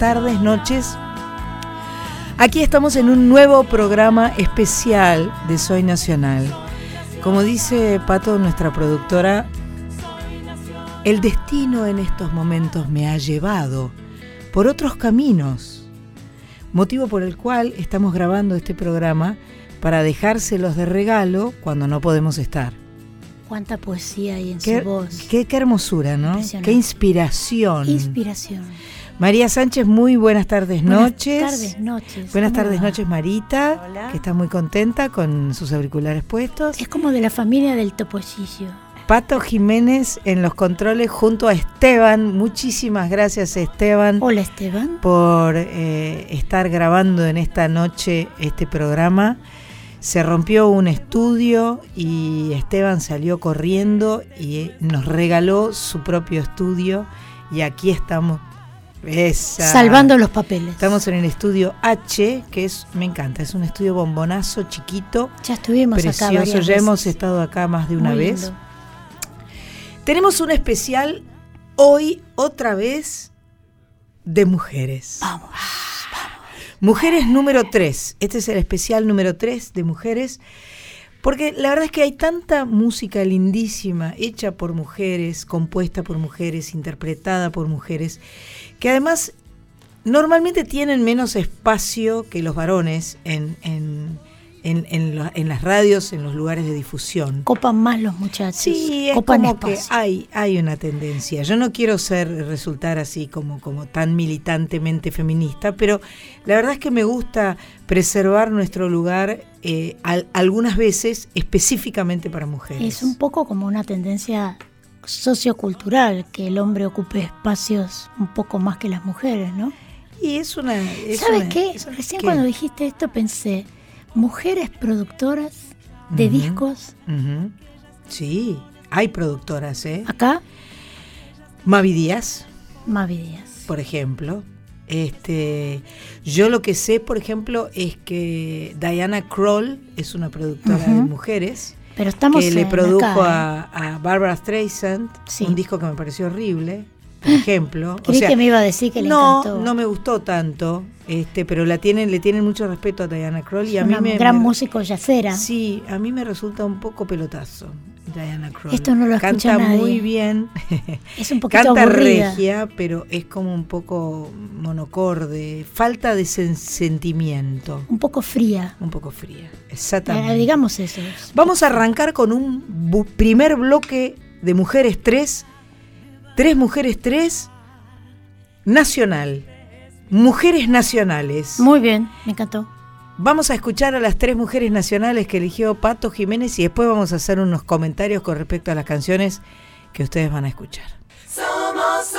Tardes, noches. Aquí estamos en un nuevo programa especial de Soy Nacional. Como dice Pato, nuestra productora, el destino en estos momentos me ha llevado por otros caminos, motivo por el cual estamos grabando este programa para dejárselos de regalo cuando no podemos estar. Cuánta poesía hay en su voz. Qué, qué hermosura, ¿no? Qué inspiración. Inspiración. María Sánchez, muy buenas tardes, noches. Buenas tardes, noches. Buenas tardes, noches, Marita, que está muy contenta con sus auriculares puestos. Es como de la familia del topollillo. Pato Jiménez en los controles junto a Esteban. Muchísimas gracias, Esteban. Hola, Esteban. Por eh, estar grabando en esta noche este programa. Se rompió un estudio y Esteban salió corriendo y nos regaló su propio estudio. Y aquí estamos Salvando los papeles. Estamos en el estudio H, que es, me encanta, es un estudio bombonazo, chiquito. Ya estuvimos acá. ya hemos estado acá más de una vez. Tenemos un especial hoy, otra vez, de mujeres. Vamos. Mujeres número 3. Este es el especial número 3 de mujeres. Porque la verdad es que hay tanta música lindísima, hecha por mujeres, compuesta por mujeres, interpretada por mujeres, que además normalmente tienen menos espacio que los varones en, en, en, las radios, en los lugares de difusión. Copan más los muchachos. Sí, es como que hay, hay una tendencia. Yo no quiero ser resultar así como, como tan militantemente feminista, pero la verdad es que me gusta preservar nuestro lugar eh, algunas veces específicamente para mujeres. Es un poco como una tendencia sociocultural que el hombre ocupe espacios un poco más que las mujeres, ¿no? Y es una... ¿Sabes qué? Recién cuando dijiste esto pensé, mujeres productoras de discos. Sí, hay productoras, ¿eh? ¿Acá? Mavi Díaz. Mavi Díaz. Por ejemplo. Este, yo lo que sé, por ejemplo, es que Diana Kroll es una productora de mujeres. Pero estamos que le produjo ¿eh? a, Barbara Streisand un disco que me pareció horrible, por ejemplo. Creí que me iba a decir que le no, No, me gustó tanto, este, pero la tienen, le tienen mucho respeto a Diana Kroll y a mí me, gran músico yacera. Sí, a mí me resulta un poco pelotazo. Diana Kroll. Esto no lo Canta nadie. muy bien. Es un poquito Canta aburrida. regia, pero es como un poco monocorde, falta de sentimiento. Un poco fría. Un poco fría, exactamente. digamos eso. Vamos a arrancar con un primer bloque de Mujeres 3, Tres Mujeres 3, nacional. Mujeres nacionales. Muy bien, me encantó. Vamos a escuchar a las tres mujeres nacionales que eligió Pato Jiménez y después vamos a hacer unos comentarios con respecto a las canciones que ustedes van a escuchar. Somos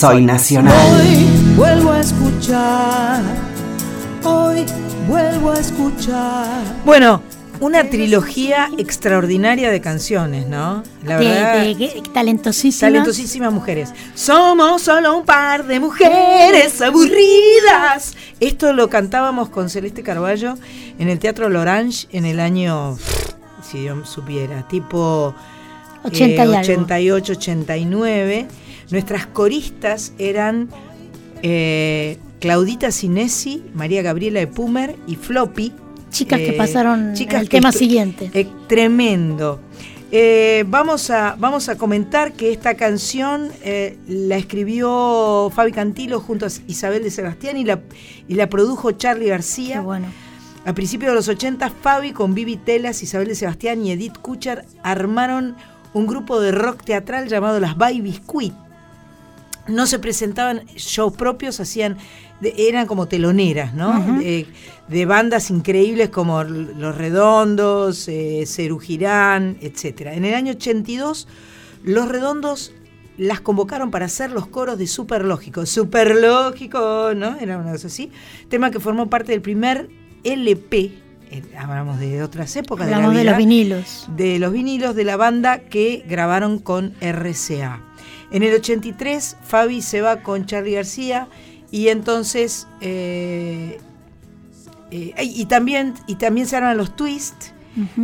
Soy Nacional. Hoy vuelvo a escuchar. Hoy vuelvo a escuchar. Bueno, una trilogía extraordinaria de canciones, ¿no? La De, verdad. de- de- talentosísimas. Talentosísimas mujeres. Somos solo un par de mujeres aburridas. Esto lo cantábamos con Celeste Carballo en el Teatro Lorange en el año, si yo supiera, tipo 80 y algo. 88, 89. Nuestras coristas eran eh, Claudita Sinesi, María Gabriela de Pumer y Floppy. Chicas que Eh, pasaron chicas al que tema siguiente. eh, tremendo. Vamos, a, vamos a comentar que esta canción la escribió Fabi Cantilo junto a Isabel de Sebastián y la, y la produjo Charlie Qué García. bueno. A principios de los 80, Fabi con Vivi Telas, Isabel de Sebastián y Edith Kuchar armaron un grupo de rock teatral llamado Las By Biscuit. No se presentaban shows propios, hacían eran como teloneras, ¿no? De, de bandas increíbles como Los Redondos, eh, Cerú Girán, etc. En el año 82, Los Redondos las convocaron para hacer los coros de Superlógico. Superlógico, ¿no? Era una cosa así. Tema que formó parte del primer LP. hablamos de otras épocas de la Hablamos de los vinilos. de los vinilos de la banda que grabaron con RCA. En el 83 Fabi se va con Charlie García y entonces eh, eh, y también y también se arman los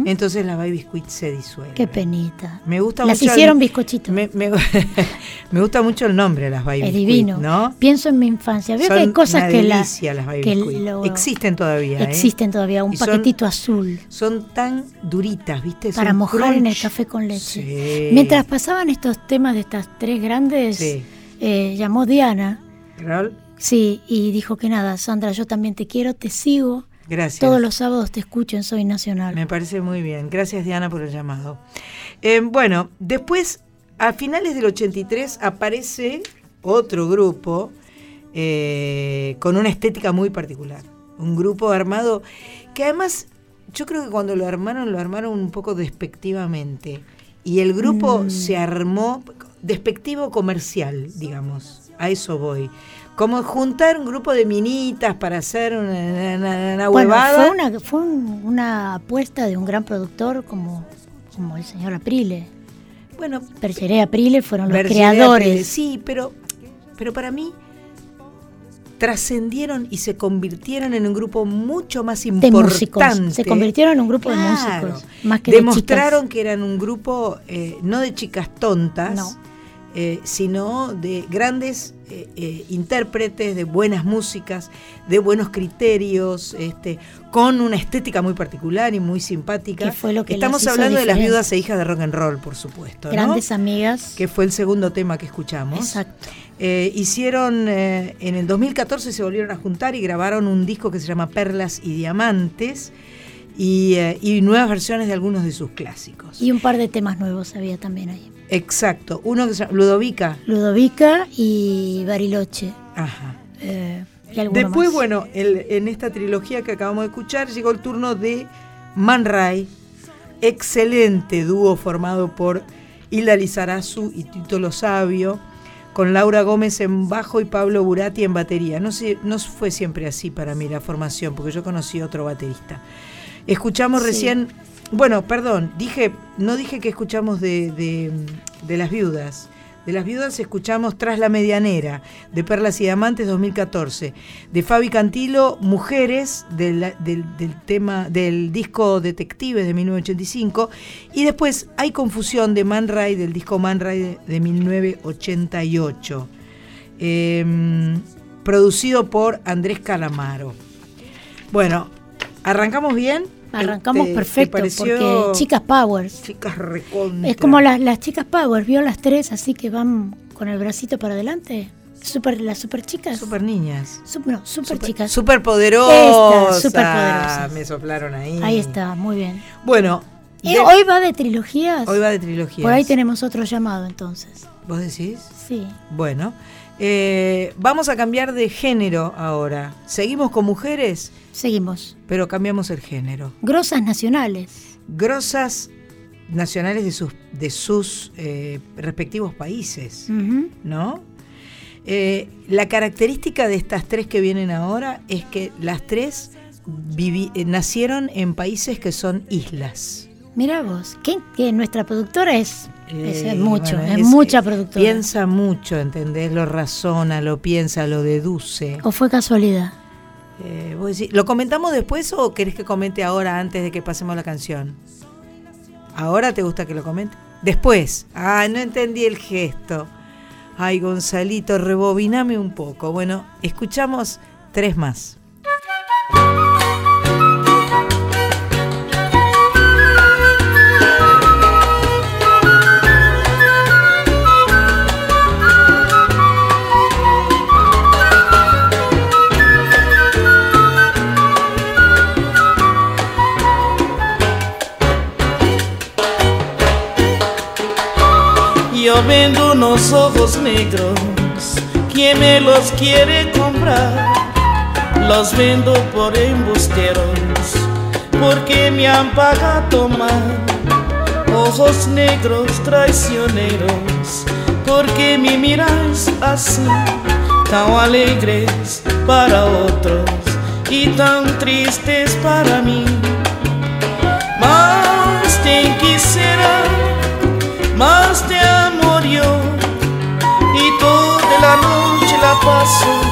Entonces la Baby Biscuit se disuelve. Qué penita. Me gusta Las mucho. el- hicieron bizcochitos. me, me- me gusta mucho el nombre, las Baby Es divino. ¿no? Pienso en mi infancia. Veo Son que hay cosas una que, la- delicia las Baby que lo- Existen todavía. ¿eh? existen todavía. Un Y son- paquetito azul Son tan duritas, ¿viste? para Son mojar en el café con leche. Sí. Mientras pasaban estos temas de estas tres grandes, Sí. eh, llamó Diana. Raúl, Sí, y dijo que nada, Sandra, yo también te quiero, te sigo. Gracias. Todos los sábados te escucho en Soy Nacional. Me parece muy bien. Gracias, Diana, por el llamado. Eh, bueno, después, a finales del 83, aparece otro grupo eh, con una estética muy particular. Un grupo armado que además, yo creo que cuando lo armaron, lo armaron un poco despectivamente. Y el grupo Mm. se armó despectivo comercial, digamos. A eso voy. Como juntar un grupo de minitas para hacer una, una- una bueno, huevada. fue, una, fue un- una apuesta de un gran productor como, como el señor Aprile. Bueno, Bergeré Aprile fueron los creadores. Aprile, Sí, pero, pero para mí trascendieron y se convirtieron en un grupo mucho más de importante. músicos. Se convirtieron en un grupo Claro. de músicos. Más que de Demostraron chicas. que eran un grupo eh, no de chicas tontas, No. Eh, sino de grandes eh, eh, intérpretes, de buenas músicas, de buenos criterios, este, con una estética muy particular y muy simpática. Fue lo que Estamos hablando de las viudas e hijas de rock and roll, por supuesto. ¿no? Grandes amigas. que fue el segundo tema que escuchamos. Exacto. Hicieron, en el 2014 se volvieron a juntar y grabaron un disco que se llama Perlas y Diamantes y, y nuevas versiones de algunos de sus clásicos. Y un par de temas nuevos había también ahí. Exacto, uno que se llama Ludovica. Ludovica y Bariloche. Ajá. eh, y Después, más. bueno, el- en esta trilogía que acabamos de escuchar, llegó el turno de Man Ray, excelente dúo formado por Hilda Lizarazu y Tito Lo Sabio, con Laura Gómez en bajo y Pablo Burati en batería. No, sé, no fue siempre así para mí la formación, porque yo conocí otro baterista. Escuchamos Sí. recién, bueno, perdón, dije, no dije que escuchamos de, de- las viudas. De las viudas escuchamos Tras la Medianera, de Perlas y Diamantes 2014. De Fabi Cantilo, Mujeres, del, del- tema, del disco Detectives de 1985. Y después Hay Confusión de Man Ray, del disco Man Ray de, de 1988. Em, producido por Andrés Calamaro. Bueno, ¿arrancamos bien? Arrancamos ¿Te- te perfecto, porque chicas Powers. Chicas recontra. Es como las, las chicas Powers, vio las tres así que van con el bracito para adelante. Super, las super chicas. Super niñas. Sup- no, super, chicas. Super poderosas. Estas, superpoderosas. Me soplaron ahí. Ahí está, muy bien. Bueno, Eh, de- hoy va de trilogías. hoy va de trilogías. Por ahí tenemos otro llamado entonces. ¿Vos decís? Sí. Bueno, eh, vamos a cambiar de género ahora. Seguimos con mujeres, Seguimos. pero cambiamos el género. Grosas nacionales. Grosas nacionales de sus, de sus eh, respectivos países. ¿no? Eh, la característica de estas tres que vienen ahora es que las tres eh, nacieron en países que son islas. Mira vos, que, que nuestra productora es, es Eh, mucho, bueno, es, mucha productora. Piensa mucho, ¿entendés? Lo razona, lo piensa, lo deduce. ¿O fue casualidad? Eh, vos decís, ¿Lo comentamos después o querés que comente ahora antes de que pasemos la canción? ¿Ahora te gusta que lo comente? Después. Ah, no entendí el gesto. Ay, Gonzalito, rebobiname un poco. Bueno, escuchamos tres más. Yo vendo unos ojos negros, ¿quién me los quiere comprar? Los vendo por embusteros, porque me han pagado mal. Ojos negros traicioneros, porque me miráis así, tan alegres para otros y tan tristes para mí. Más te quisiera más te yo y toda la noche la paso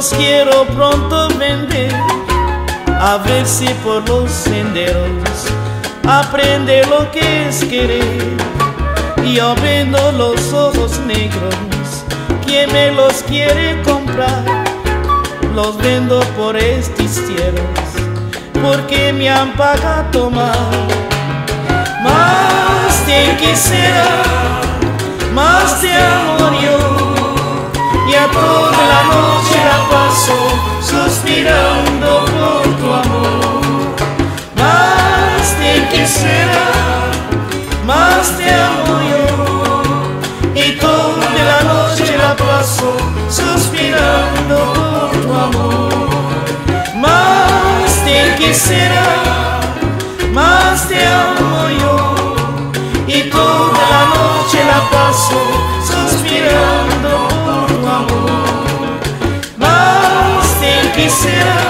los quiero pronto vender. A ver si por los senderos aprende lo que es querer. Yo vendo los ojos negros, ¿quién me los quiere comprar? Los vendo por estos tierras, porque me han pagado mal. Más te quisiera más te amo yo y a toda la noche la paso suspirando por tu amor. Más te quisiera, más te amo yo y toda la noche la paso suspirando por tu amor. Más te quisiera, más te amo yo y toda la noche la paso suspirando te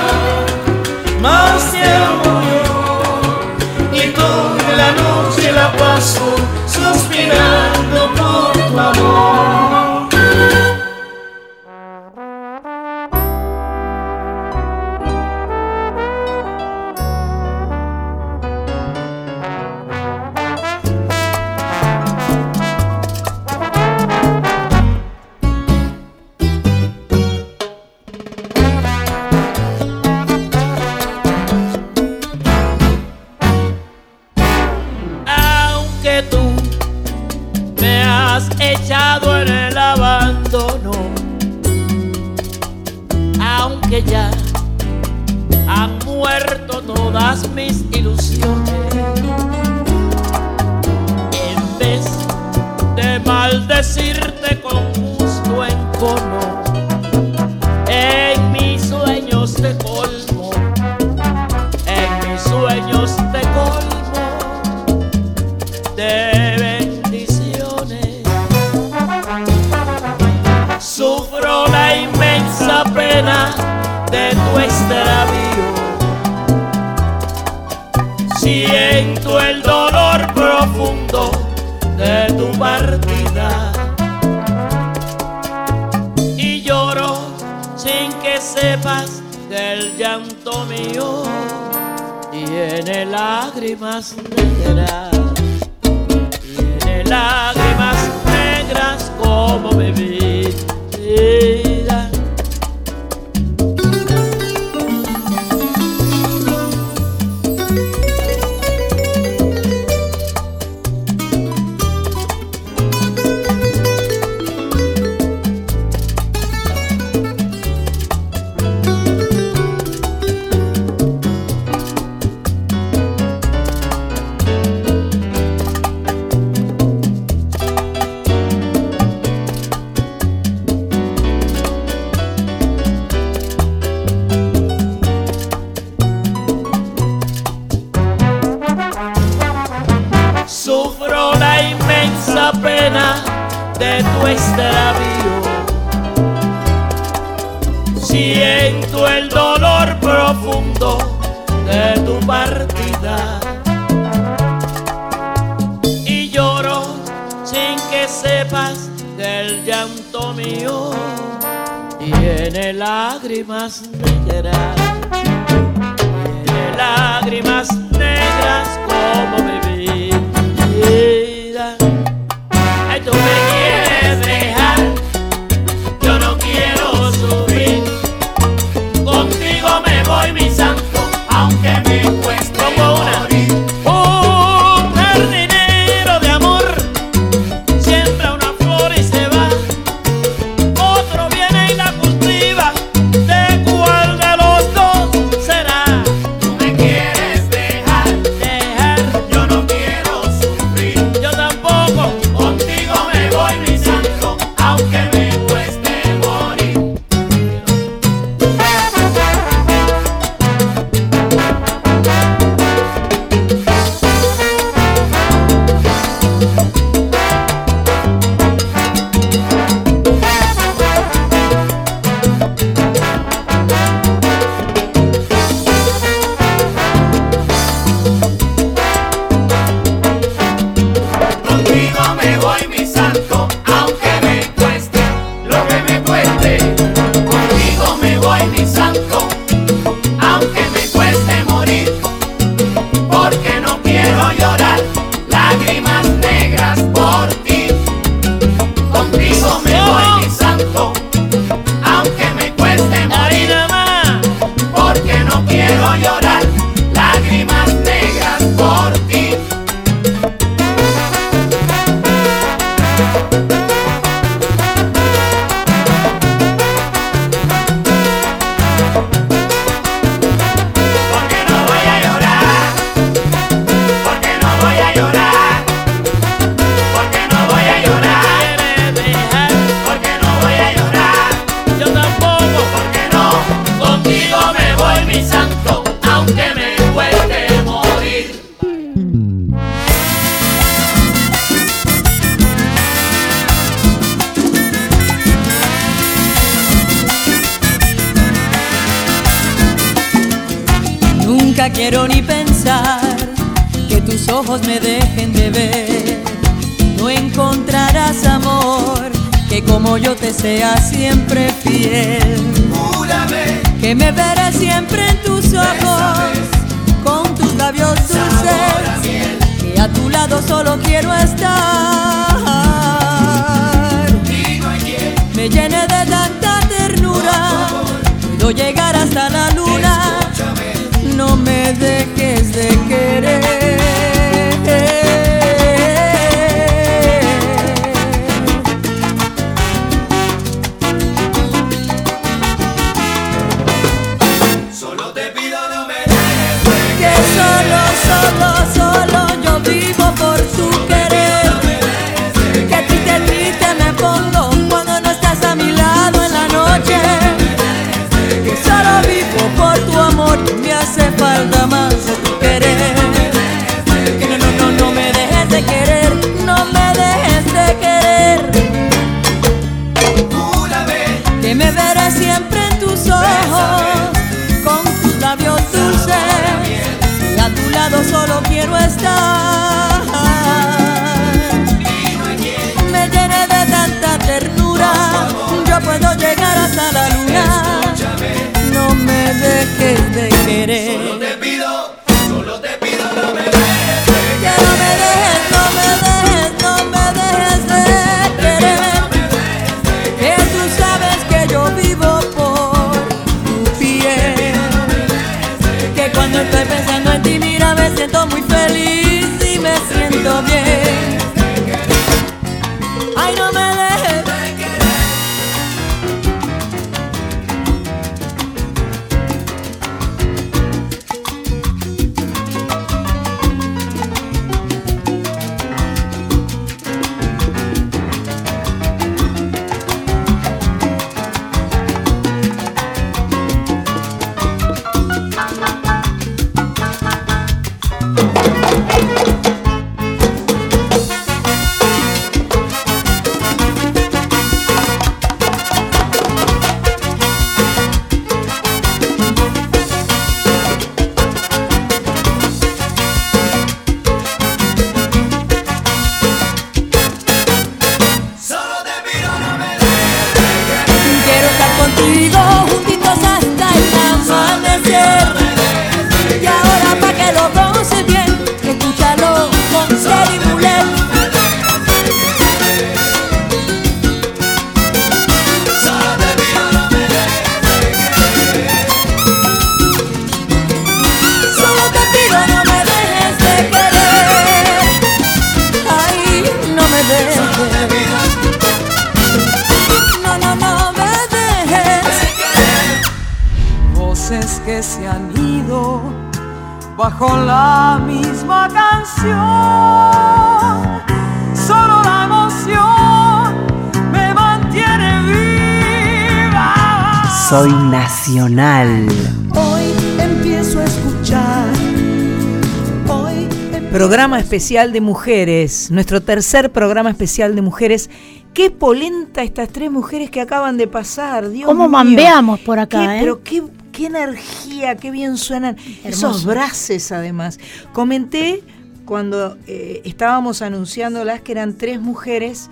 especial de mujeres, nuestro tercer programa especial de mujeres. Qué polenta estas tres mujeres que acaban de pasar, Dios ¿Cómo mío. mambeamos por acá, Qué- eh? Pero qué, qué energía, qué bien suenan esos braces además. Comenté cuando eh, estábamos anunciándolas que eran tres mujeres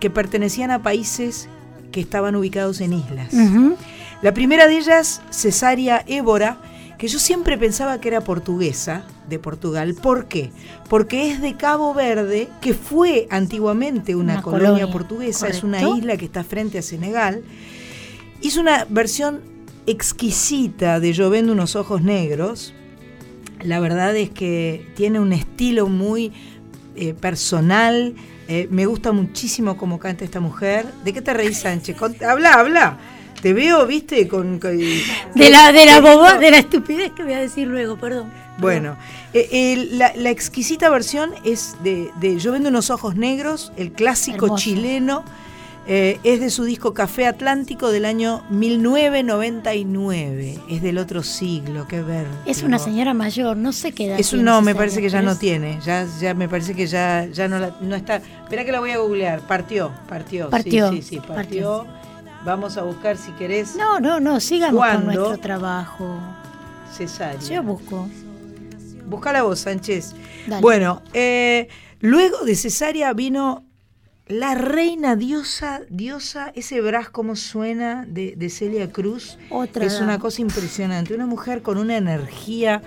que pertenecían a países que estaban ubicados en islas. La primera de ellas, Cesárea Évora, que yo siempre pensaba que era portuguesa, de Portugal. ¿Por qué? Porque es de Cabo Verde, que fue antiguamente una, Una colonia, colonia, portuguesa, es una isla que está frente a Senegal. Hizo una versión exquisita de Llovendo unos ojos negros. La verdad es que tiene un estilo muy eh, personal. Eh, me gusta muchísimo cómo canta esta mujer. ¿De qué te reís, Sánchez? Habla, habla. Te veo, viste, con... con- De la, de la boba, de la estupidez que voy a decir luego, perdón. Bueno, eh, eh, la, la exquisita versión es de, de Yo vendo unos ojos negros, el clásico Hermoso. chileno. eh, es de su disco Café Atlántico del año 1999. Es del otro siglo, qué ver. Es una señora mayor, no sé qué edad. Es no, me parece que ya no tiene. Ya, ya me parece que ya, ya no, la- no está. Espera que la voy a googlear. Partió, partió. sí, Partió, Sí, sí, partió. Vamos a buscar si querés No, no, no, sigamos con nuestro trabajo. cesárea. Yo busco. Busca la voz, Sánchez. Dale. Bueno, eh, luego de cesárea vino la reina diosa, diosa, ese bras como suena de, de Celia Cruz. Otra Es una cosa impresionante. Una mujer con una energía.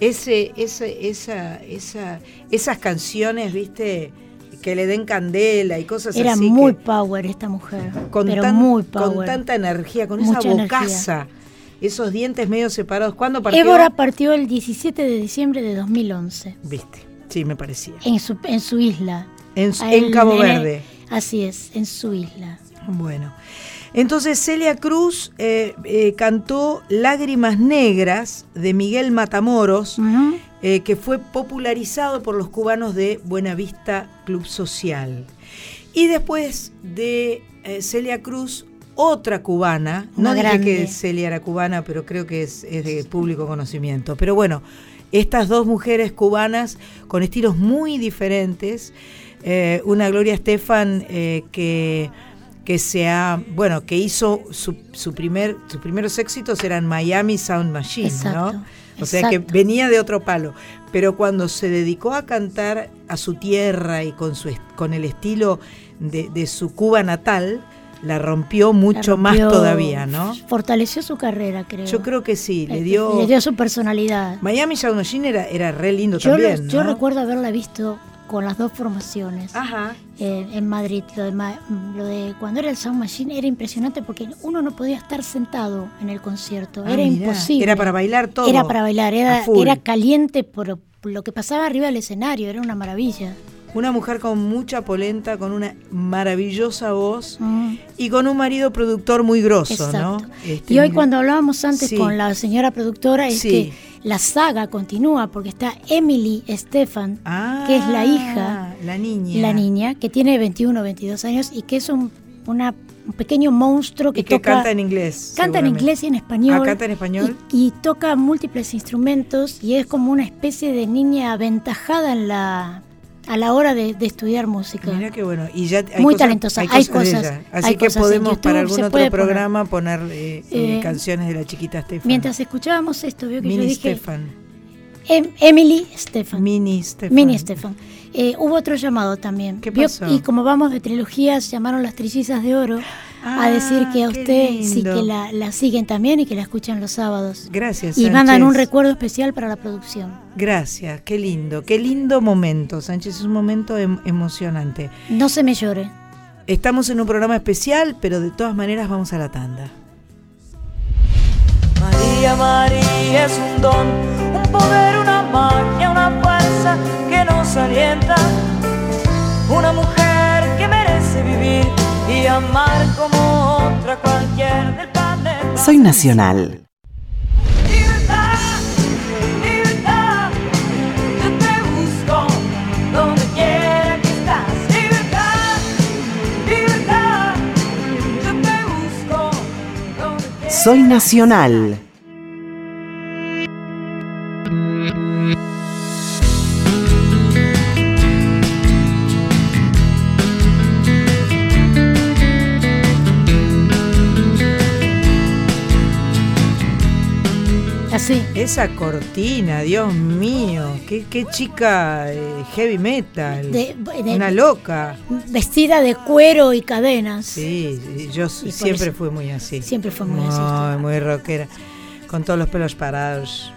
Ese, ese, esa, esa, esas canciones, viste, que le den candela y cosas Era así. muy que- power esta mujer. con, pero tan- muy con power. tanta energía, con Mucha esa energía. bocaza, esos dientes medio separados. ¿Cuándo partió? Évora partió el 17 de diciembre de 2011 Viste, sí, me parecía. en su, en su isla. En, su- en Cabo Verde. Así es, en su isla. Bueno. Entonces Celia Cruz eh, eh, cantó Lágrimas Negras de Miguel Matamoros, Ujú. Eh, que fue popularizado por los cubanos de Buenavista Club Social. Y después de eh, Celia Cruz, otra cubana, no dije grande. que Celia era cubana, pero creo que es, es de público conocimiento. Pero bueno, estas dos mujeres cubanas con estilos muy diferentes, eh, una Gloria Estefan eh, que que se ha, bueno, que hizo su, su primer, sus primeros éxitos eran Miami Sound Machine, Exacto, ¿no? O sea que venía de otro palo. Pero cuando se dedicó a cantar a su tierra y con, su, con el estilo de, de su Cuba natal, la rompió mucho La más todavía, ¿no? Fortaleció su carrera, creo. Yo creo que sí, le Eh, dio... le dio su personalidad. Miami Sound Machine era, era re lindo Yo, también, lo- yo ¿no? recuerdo haberla visto con las dos formaciones Ajá. eh, en Madrid. Lo de, lo de cuando era el Sound Machine era impresionante porque uno no podía estar sentado en el concierto. Ah, era mirá, imposible. Era para bailar todo. Era para bailar, era, era caliente por lo que pasaba arriba del escenario, era una maravilla. Una mujer con mucha polenta, con una maravillosa voz Mm, y con un marido productor muy grosso, exacto. ¿no? Este, y hoy cuando hablábamos antes Sí. con la señora productora es Sí. que la saga continúa porque está Emily Stefan, que es la hija, Ah, la niña. la niña, que tiene 21 o 22 años y que es un, una- un pequeño monstruo que, Y que toca... canta en inglés. Canta en inglés y en español. Ah, canta en español. Y, y toca múltiples instrumentos y es como una especie de niña aventajada en la, a la hora de, de estudiar música. Mira qué bueno. Y ya hay Muy cosas- talentosa. Hay Hay cosas, ella. Así hay que cosas podemos YouTube, para algún otro poner. programa poner eh, eh, Eh, canciones de la chiquita Stefan. Mientras escuchábamos esto, vio que yo Mini dije Stefan. Em- Emily Stefan. Mini Stefan. Mini Stefan. Eh, hubo otro llamado también. ¿Qué Vio- pasó? Y como vamos de trilogías, llamaron las trillizas de oro a decir que a Ah, usted sí que la, la siguen también y que la escuchan los sábados. Gracias. Y Sánchez. mandan un recuerdo especial para la producción. Gracias, qué lindo, qué lindo momento, Sánchez, es un momento em- emocionante. No se me llore. Estamos en un programa especial, pero de todas maneras vamos a la tanda. María, María es un don, un poder, una magia, una fuerza que nos alienta. Una mujer amar como otra cualquier del planeta. Soy nacional. Libertad, libertad, Así. Esa cortina, Dios mío, qué, qué chica eh, heavy metal. De- de- Una loca. Vestida de cuero y cadenas. Sí, yo siempre fui muy así. Siempre fue muy así. Muy rockera. Con todos los pelos parados.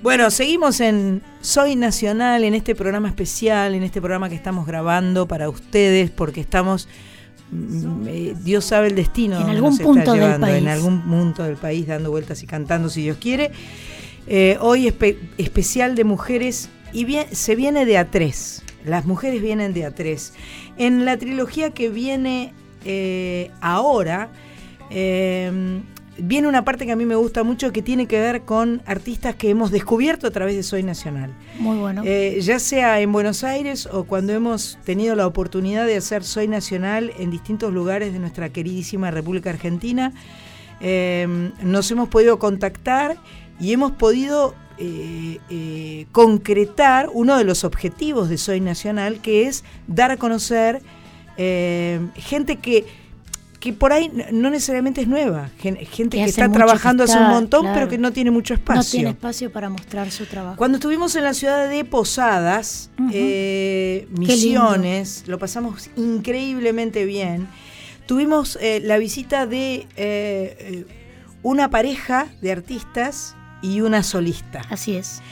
Bueno, seguimos en Soy Nacional, en este programa especial, en este programa que estamos grabando para ustedes, porque estamos. Mm, eh, Dios sabe el destino. En algún nos está punto del llevando, En país. algún punto del país, dando vueltas y cantando, si Dios quiere. Eh, hoy espe- especial de mujeres y bien, se viene de a tres. Las mujeres vienen de a tres. En la trilogía que viene eh, ahora, eh, viene una parte que a mí me gusta mucho que tiene que ver con artistas que hemos descubierto a través de Soy Nacional. Muy bueno. Eh, ya sea en Buenos Aires o cuando hemos tenido la oportunidad de hacer Soy Nacional en distintos lugares de nuestra queridísima República Argentina, eh, nos hemos podido contactar y hemos podido eh, eh, concretar uno de los objetivos de Soy Nacional, que es dar a conocer gente que que por ahí no necesariamente es nueva, gen- gente Que está trabajando que hace un montón, claro. pero que no tiene mucho espacio. No tiene espacio para mostrar su trabajo. Cuando estuvimos en la ciudad de Posadas, eh. Misiones, lo pasamos increíblemente bien. Tuvimos eh, la visita de eh, eh, una pareja de artistas y una solista. Así es.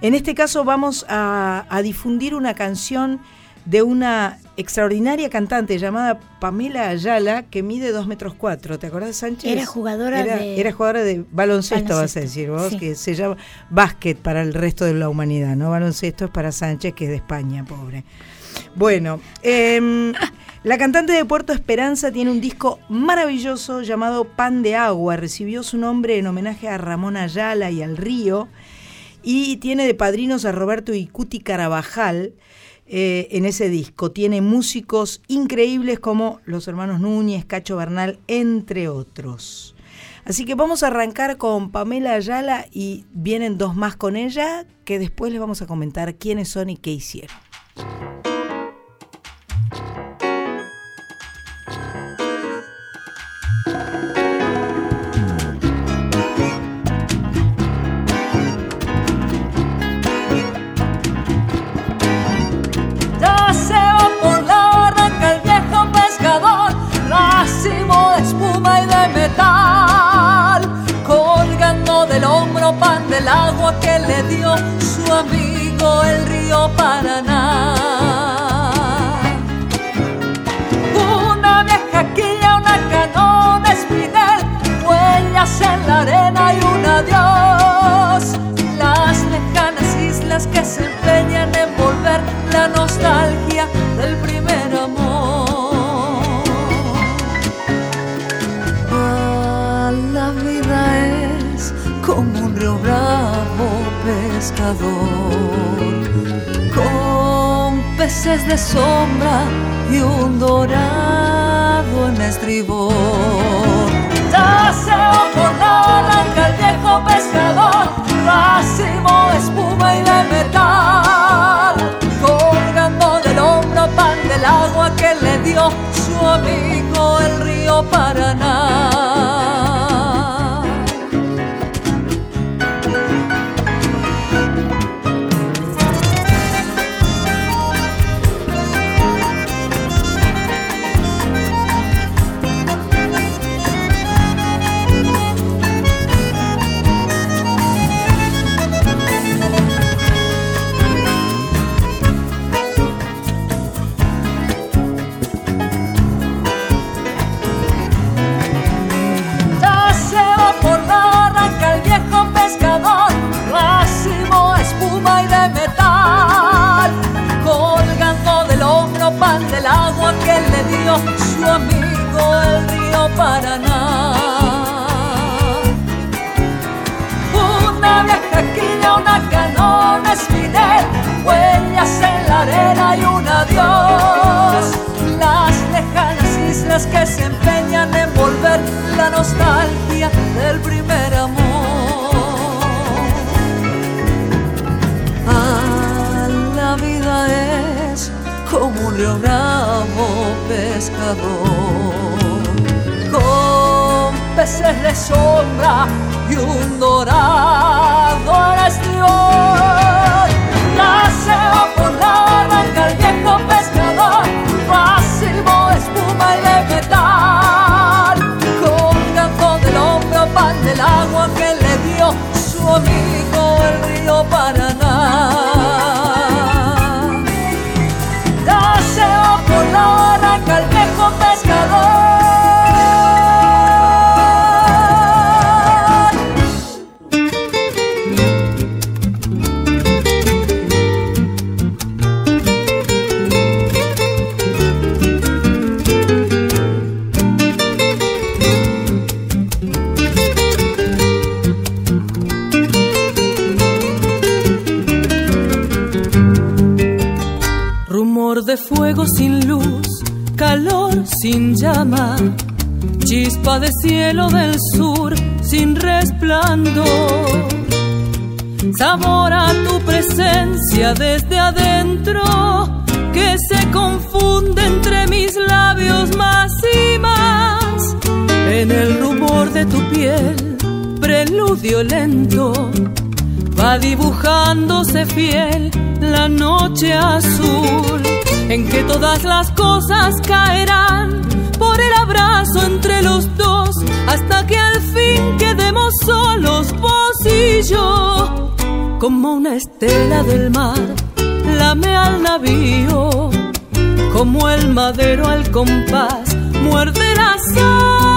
En este caso vamos a, a difundir una canción de una extraordinaria cantante llamada Pamela Ayala que mide 2 metros 4. ¿Te acordás, Sánchez? Era jugadora Era- de- Era jugadora de baloncesto, vas a decir vos, sí. que se llama básquet para el resto de la humanidad, ¿no? Baloncesto es para Sánchez, que es de España, pobre. Bueno, em, la cantante de Puerto Esperanza tiene un disco maravilloso llamado Pan de Agua. Recibió su nombre en homenaje a Ramón Ayala y al río. Y tiene de padrinos a Roberto Icuti Carabajal eh, en ese disco. Tiene músicos increíbles como los hermanos Núñez, Cacho Bernal, entre otros. Así que vamos a arrancar con Pamela Ayala y vienen dos más con ella que después les vamos a comentar quiénes son y qué hicieron. Peces de sombra y un dorado en estribor. Ya se va por la el viejo pescador, racimo espuma y de metal, colgando del hombro pan del agua que le dio su amigo el río Paraná. Que se empeñan en volver la nostalgia del primer amor. Ah, la vida es como un bravo pescador con peces de sombra y un dorado. Naseo de fuego sin luz, calor sin llama, chispa de cielo del sur sin resplandor. Sabor a tu presencia desde adentro que se confunde entre mis labios más y más. En el rumor de tu piel, preludio lento va dibujándose fiel la noche azul en que todas las cosas caerán por el abrazo entre los dos hasta que al fin quedemos solos vos y yo como una estela del mar lame al navío como el madero al compás muerde la sal.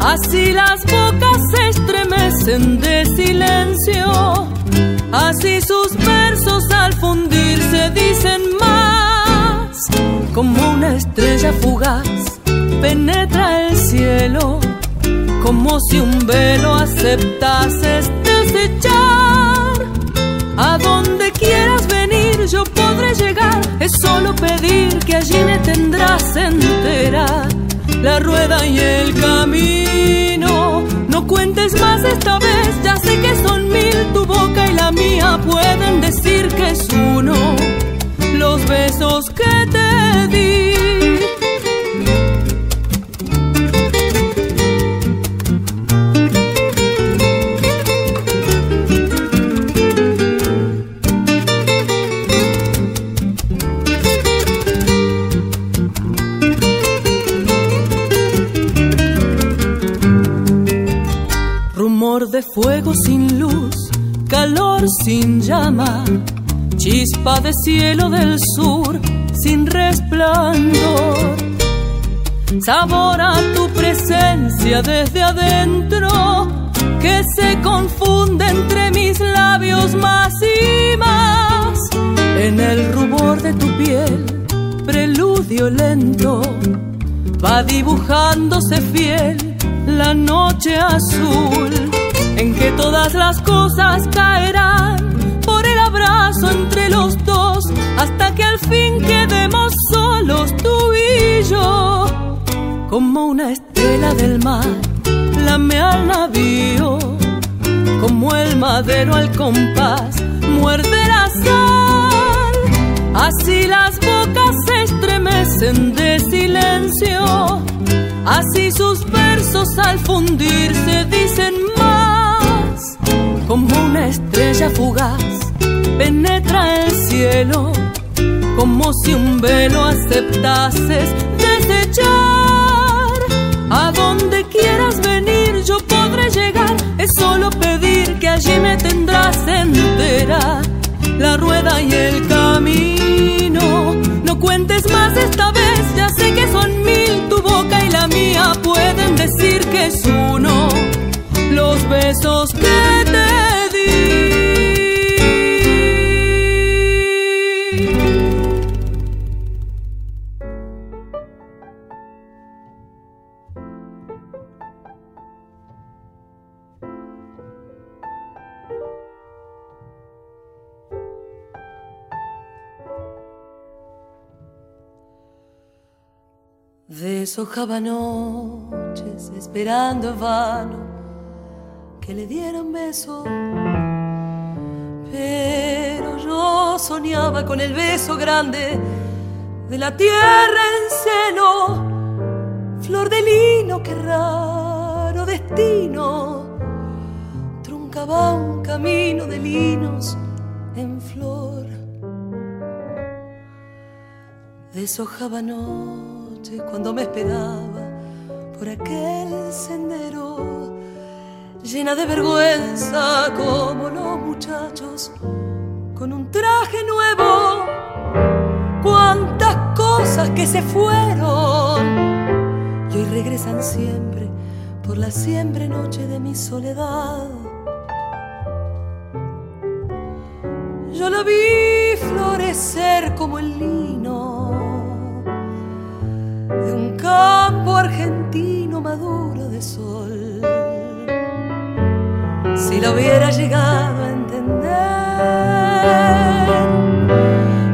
Así las bocas se estremecen de silencio Así sus versos al fundirse dicen más, como una estrella fugaz penetra el cielo, como si un velo aceptases desechar. A donde quieras venir yo podré llegar, es solo pedir que allí me tendrás entera. La rueda y el camino, no cuentes más esta vez, ya sé que son mil tu boca y la mía pueden decir que es uno. Los besos que te di. Rumor de fuego sin luz, calor sin llama, chispa de cielo del sur sin resplandor. Sabor a tu presencia desde adentro que se confunde entre mis labios más y más. En el rubor de tu piel, preludio lento, va dibujándose fiel la noche azul en que todas las cosas caerán entre los dos hasta que al fin quedemos solos tú y yo. Como una estela del mar lame al navío. Como el madero al compás muerde la sal. Así las bocas se estremecen de silencio. Así sus versos al fundirse dicen más, como una estrella fugaz penetra el cielo, como si un velo aceptases desechar. A donde quieras venir yo podré llegar, es solo pedir que allí me tendrás entera. La rueda y el camino, no cuentes más esta vez, ya sé que son mil tu boca y la mía pueden decir que es uno. Los besos que Deshojaba noches esperando en vano que le diera un beso. Pero yo soñaba con el beso grande de la tierra en seno. Flor de lino, qué raro destino. Truncaba un camino de linos en flor. Deshojaba cuando me esperaba por aquel sendero, llena de vergüenza como los muchachos, con un traje nuevo. Cuántas cosas que se fueron y hoy regresan siempre por la siempre noche de mi soledad. Yo la vi florecer como el lino de un campo argentino maduro de sol. Si la hubiera llegado a entender,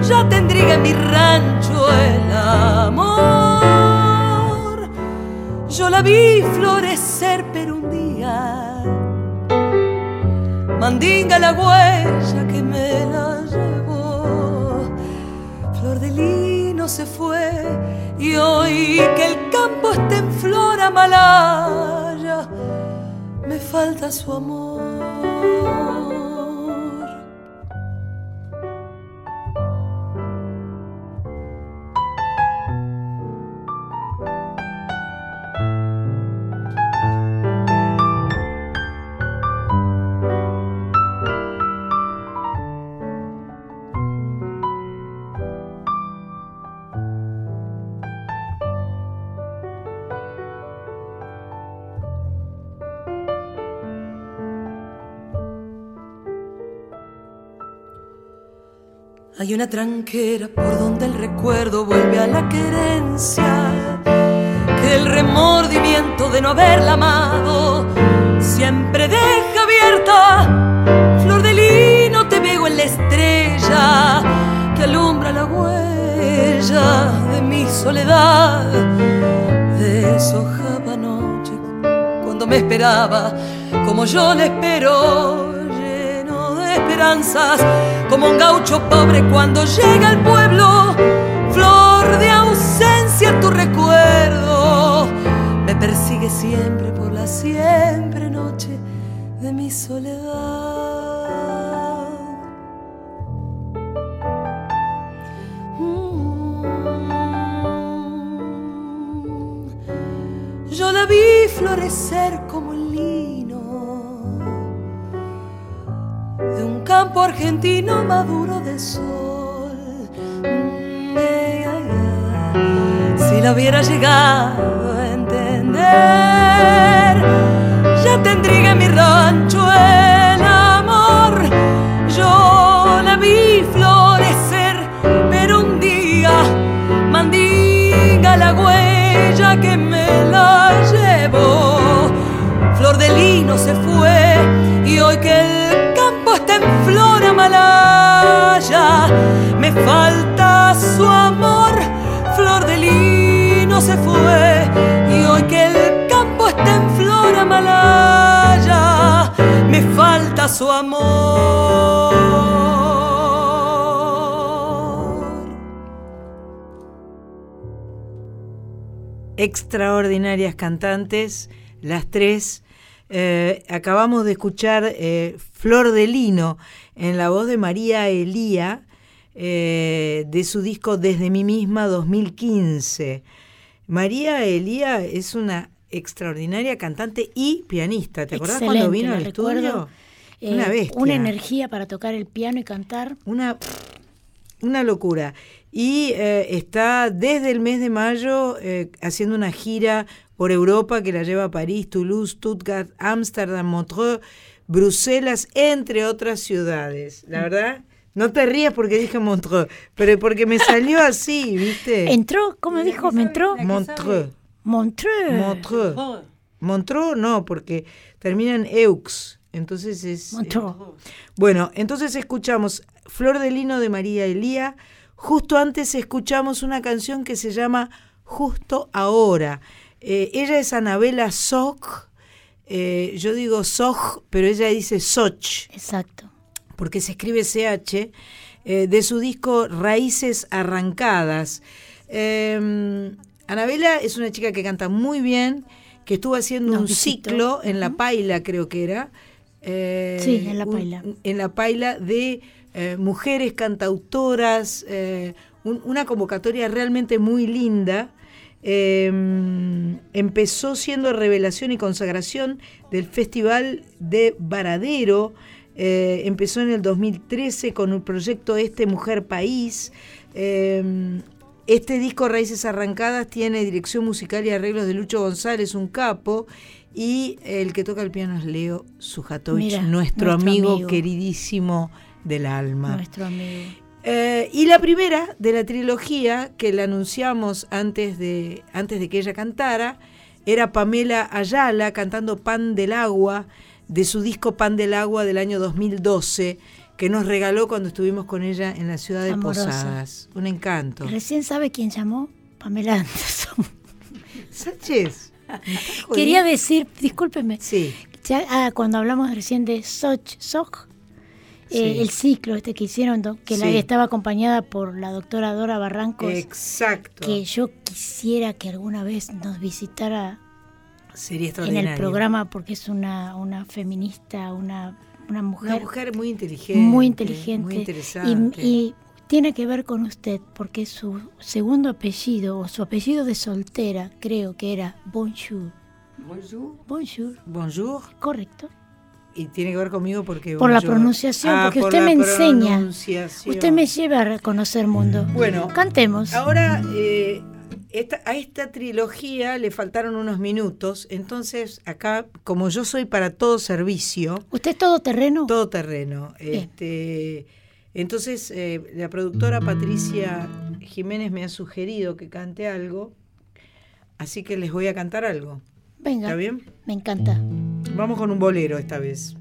ya tendría en mi rancho el amor. Yo la vi florecer, pero un día mandinga la huella que me la llevó. Flor de lino se fue y hoy que el campo está en flor amalaya, me falta su amor. Hay una tranquera por donde el recuerdo vuelve a la querencia, que el remordimiento de no haberla amado siempre deja abierta. Flor de lino, te veo en la estrella que alumbra la huella de mi soledad. Deshojaba noche cuando me esperaba, como yo le espero esperanzas, como un gaucho pobre cuando llega al pueblo. Flor de ausencia, tu recuerdo me persigue siempre por la siempre noche de mi soledad. Mm. Yo la vi florecer como el de un campo argentino maduro de sol. Mm, ay, ay, ay. Si la hubiera llegado a entender, ya tendría en mi rancho el amor. Yo la vi florecer, pero un día mandinga la huella que me la llevó. Flor de lino se fue y hoy que el flor amalaya, me falta su amor. Flor de lino se fue y hoy que el campo está en flor amalaya, me falta su amor. Extraordinarias cantantes, las tres. Eh, acabamos de escuchar eh, Flor de Lino en la voz de María Elía eh, de su disco Desde mí misma 2015. María Elía es una extraordinaria cantante y pianista. ¿Te acordás cuando vino al estudio? Eh, una bestia. Una energía para tocar el piano y cantar. Una, una locura. Y eh, está desde el mes de mayo haciendo una gira por Europa que la lleva a París, Toulouse, Stuttgart, Ámsterdam, Montreux, Bruselas, entre otras ciudades. La verdad, no te rías porque dije Montreux, pero porque me salió así, ¿viste? ¿Entró? ¿Cómo dijo? ¿Me entró? Montreux. Montreux. Montreux. Montreux no, porque termina en Eux. Entonces es. Montreux. Bueno, entonces escuchamos Flor de Lino de María Elía. Justo antes escuchamos una canción que se llama justo ahora. Eh, ella es Anabela Soch, eh, yo digo Soch, pero ella dice Soch, Exacto. porque se escribe CH, eh, de su disco Raíces Arrancadas. Eh, Anabela es una chica que canta muy bien, que estuvo haciendo Nos un visitó. ciclo en La Paila, creo que era. eh, Sí, en La un- Paila. en La Paila de mujeres cantautoras, un- una convocatoria realmente muy linda. Eh, empezó siendo revelación y consagración del Festival de Varadero. Eh, empezó en el 2013 con el proyecto Este Mujer País. Eh, este disco Raíces Arrancadas tiene dirección musical y arreglos de Lucho González, un capo. Y el que toca el piano es Leo Sujatovich, nuestro, nuestro amigo, amigo. queridísimo del alma. Nuestro amigo. Eh, y la primera de la trilogía que la anunciamos antes de, antes de que ella cantara era Pamela Ayala cantando Pan del Agua de su disco Pan del Agua del año 2012 que nos regaló cuando estuvimos con ella en la ciudad de Amorosa. Posadas. Un encanto. Recién sabe quién llamó. Pamela Anderson. Sánchez. Quería decir, discúlpeme, Sí, ya, ah, cuando hablamos recién de Soch, Soch, eh, el ciclo este que hicieron, que la Sí. estaba acompañada por la doctora Dora Barrancos, exacto. que yo quisiera que alguna vez nos visitara Sería en el programa porque es una, una feminista, una, una mujer, Una mujer muy inteligente. muy inteligente Muy y, interesante. y tiene que ver con usted porque su segundo apellido o su apellido de soltera creo que era Bonjour. Bonjour. Bonjour, Bonjour. correcto. Y tiene que ver conmigo porque... Por la yo- pronunciación, Ah, porque por usted me enseña. Usted me lleva a reconocer mundo. Bueno, Cantemos. ahora eh, esta- a esta trilogía le faltaron unos minutos, entonces acá, como yo soy para todo servicio, ¿Usted es todoterreno? todo terreno, Bien. este, entonces eh, la productora Patricia Jiménez me ha sugerido que cante algo, así que les voy a cantar algo. Venga. ¿Está bien? Me encanta. Vamos con un bolero esta vez.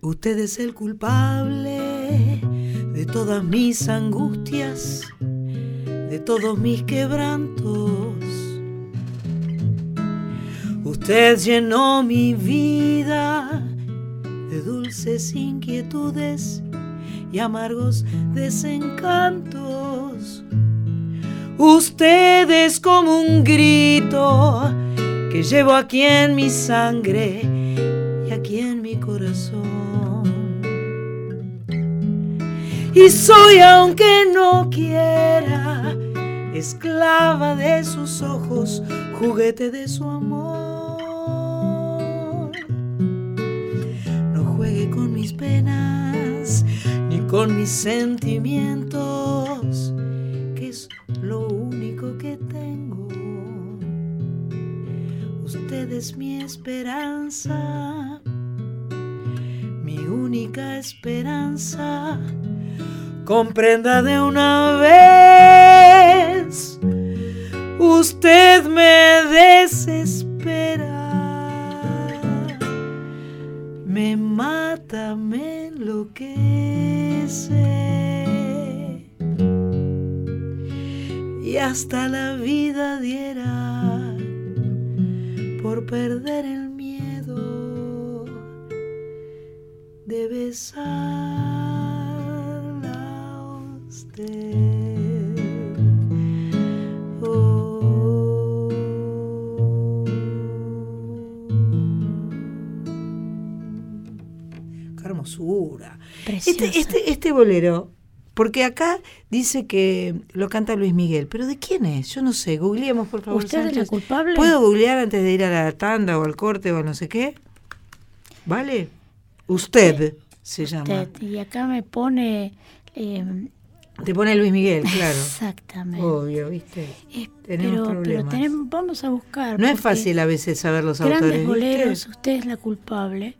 Usted es el culpable de todas mis angustias, de todos mis quebrantos. Usted llenó mi vida de dulces inquietudes y amargos desencantos. Usted es como un grito que llevo aquí en mi sangre y aquí en mi corazón. Y soy, aunque no quiera, esclava de sus ojos, juguete de su amor. No juegue con mis penas con mis sentimientos, que es lo único que tengo. Usted es mi esperanza, mi única esperanza. Comprenda de una vez, usted me desespera, me mata, me enloquece y hasta la vida diera por perder el miedo de besarla a usted. Hermosura. Este, este, este bolero, porque acá dice que lo canta Luis Miguel, pero ¿de quién es? Yo no sé, googleemos por favor. ¿Usted es la culpable? ¿Puedo googlear antes de ir a la tanda o al corte o a no sé qué? ¿Vale? Usted se llama. Usted. Y acá me pone. eh, Te pone Luis Miguel, claro. Exactamente. Obvio, ¿viste? Eh, tenemos pero, pero problemas. tenemos, vamos a buscar. No es fácil a veces saber los Grandes autores. ¿viste? boleros, usted es la culpable.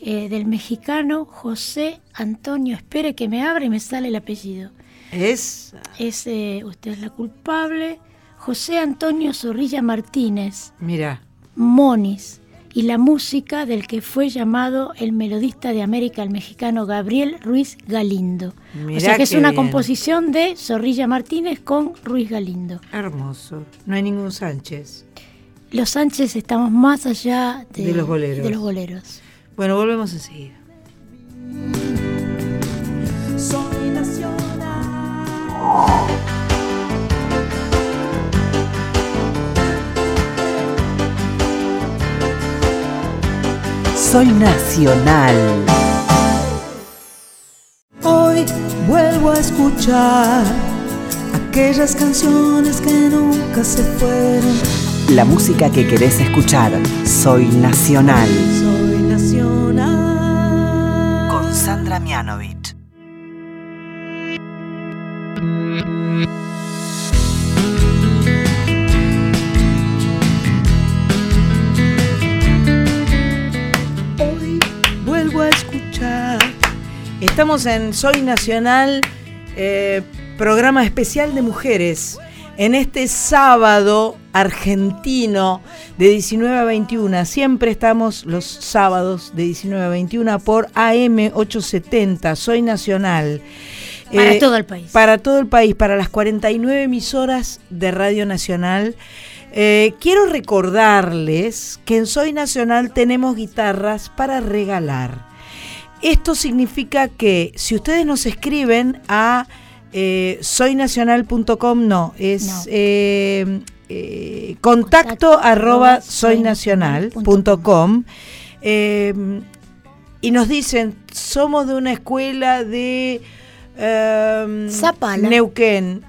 Eh, del mexicano José Antonio, espere que me abra y me sale el apellido. Es Es, eh, usted es la culpable. José Antonio Zorrilla Martínez, Mira, Monis. y la música del que fue llamado el melodista de América, el mexicano Gabriel Ruiz Galindo. o sea que es una bien. composición de Zorrilla Martínez con Ruiz Galindo. Hermoso. No hay ningún Sánchez. Los Sánchez estamos más allá de, De los boleros. de los boleros. Bueno, volvemos enseguida. Soy nacional. Soy nacional. Hoy vuelvo a escuchar aquellas canciones que nunca se fueron. La música que querés escuchar. Soy nacional. Soy nacional. Hoy vuelvo a escuchar. Estamos en Soy Nacional, eh, programa especial de mujeres. En este sábado argentino de 19 a 21. Siempre estamos los sábados de 19 a 21 por AM 870. Soy Nacional. Para Eh, todo el país. Para todo el país, para las 49 emisoras de Radio Nacional. Eh, quiero recordarles que en Soy Nacional tenemos guitarras para regalar. Esto significa que si ustedes nos escriben a eh, soynacional.com, no, es No. eh, eh, contacto Contacto arroba soynacional.com y nos dicen, somos de una escuela de em, Zapala. Neuquén,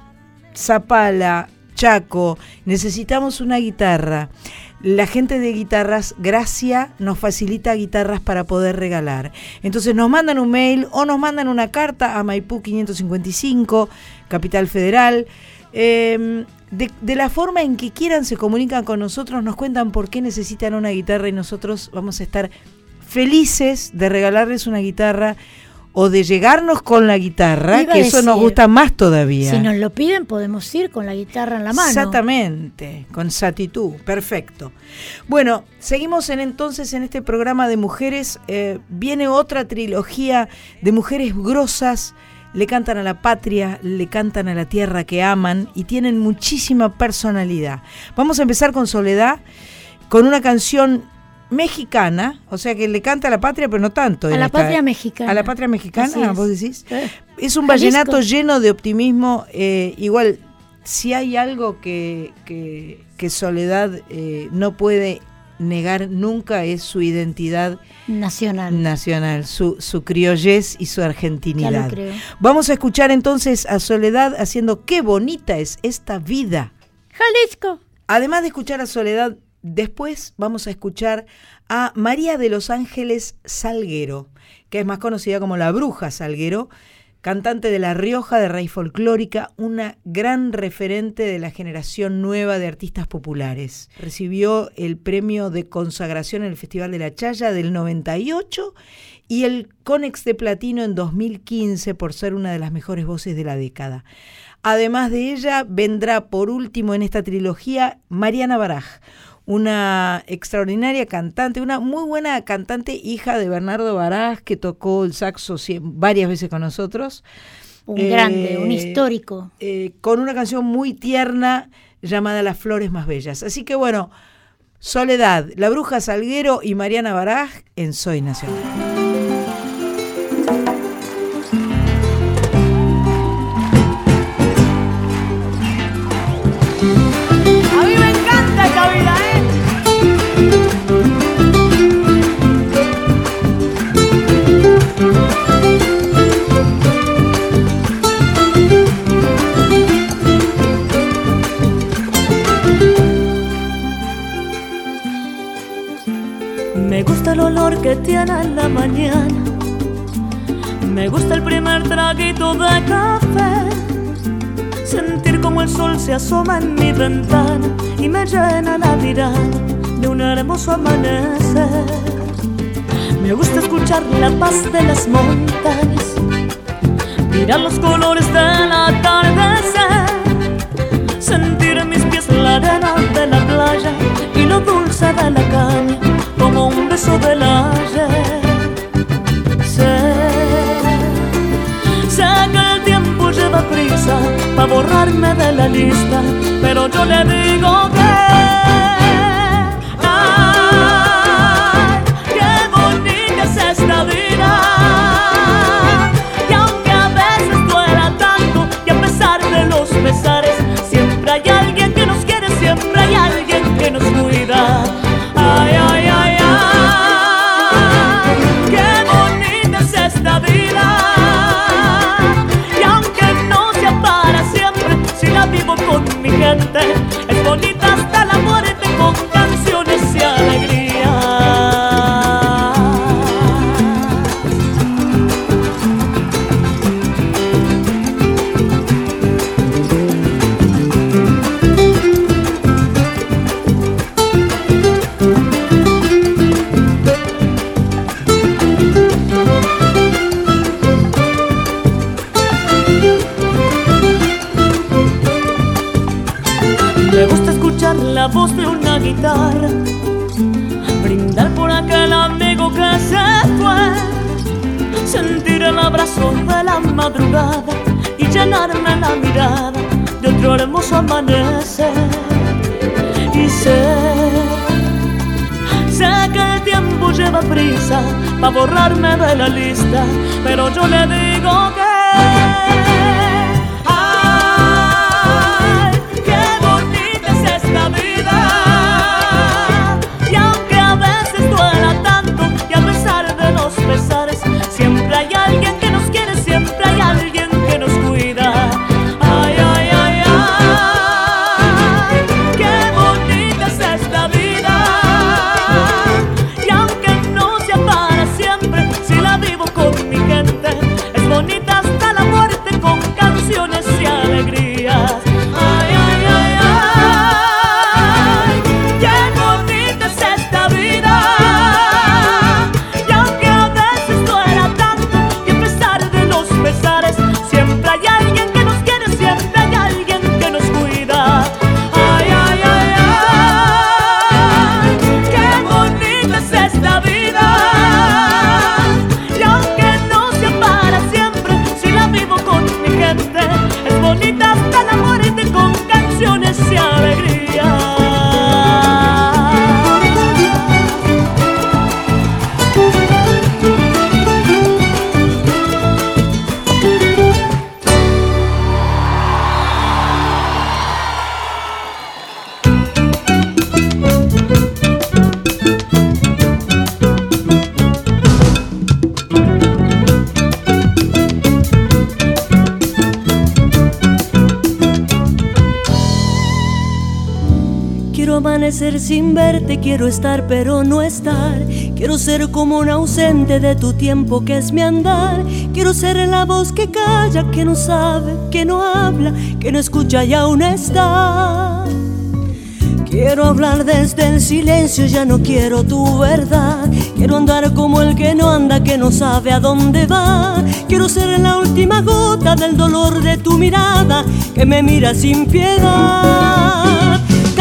Zapala, Chaco, necesitamos una guitarra. La gente de guitarras, Gracia, nos facilita guitarras para poder regalar. Entonces nos mandan un mail o nos mandan una carta a Maipú 555, Capital Federal. Eh, de, de la forma en que quieran se comunican con nosotros, nos cuentan por qué necesitan una guitarra y nosotros vamos a estar felices de regalarles una guitarra o de llegarnos con la guitarra, Iba que eso nos gusta más todavía. Si nos lo piden, podemos ir con la guitarra en la mano. Exactamente, con satitud, perfecto. Bueno, seguimos en entonces en este programa de mujeres. eh, viene otra trilogía de mujeres grosas, le cantan a la patria, le cantan a la tierra que aman y tienen muchísima personalidad. Vamos a empezar con Soledad, con una canción mexicana, o sea que le canta a la patria, pero no tanto. A la esta- patria mexicana. A la patria mexicana, vos decís. Eh, Es un Jalisco. vallenato lleno de optimismo. eh, igual, si hay algo que, que- que Soledad eh, no puede negar nunca es su identidad Nacional. nacional, su, su criollez y su Ya argentinidad. lo creo. Vamos a escuchar entonces a Soledad haciendo qué bonita es esta vida. Jalisco. Además de escuchar a Soledad, después vamos a escuchar a María de los Ángeles Salguero, que es más conocida como la Bruja Salguero, cantante de La Rioja de raíz folclórica, una gran referente de la generación nueva de artistas populares. Recibió el premio de consagración en el Festival de la Chaya del 98 y el Conex de Platino en 2015 por ser una de las mejores voces de la década. Además de ella, vendrá por último en esta trilogía Mariana Baraj, una extraordinaria cantante, una muy buena cantante, hija de Bernardo Baraj, que tocó el saxo varias veces con nosotros. Un Eh, grande, un histórico. eh, con una canción muy tierna llamada Las Flores Más Bellas. Así que bueno, Soledad, La Bruja Salguero y Mariana Baraj en Soy Nacional. Que tiene en la mañana. Me gusta el primer traguito de café. Sentir como el sol se asoma en mi ventana y me llena la mirada de un hermoso amanecer. Me gusta escuchar la paz de las montañas, mirar los colores del atardecer, sentir en mis pies la arena de la playa y lo dulce de la caña beso del ayer. Sé, sé que el tiempo lleva prisa para borrarme de la lista, pero yo le digo que. Ay, qué bonita es esta vida. Y aunque a veces duela tanto, y a pesar de los pesares, siempre hay alguien que nos quiere, siempre hay alguien que nos cuida. Mi la voz de una guitarra, brindar por aquel amigo que se fue, sentir el abrazo de la madrugada y llenarme la mirada de otro hermoso amanecer. Y sé, sé que el tiempo lleva prisa para borrarme de la lista, pero yo le digo que. Amanecer sin verte, quiero estar pero no estar. Quiero ser como un ausente de tu tiempo que es mi andar. Quiero ser la voz que calla, que no sabe, que no habla, que no escucha y aún está. Quiero hablar desde el silencio, ya no quiero tu verdad. Quiero andar como el que no anda, que no sabe a dónde va. Quiero ser la última gota del dolor de tu mirada, que me mira sin piedad.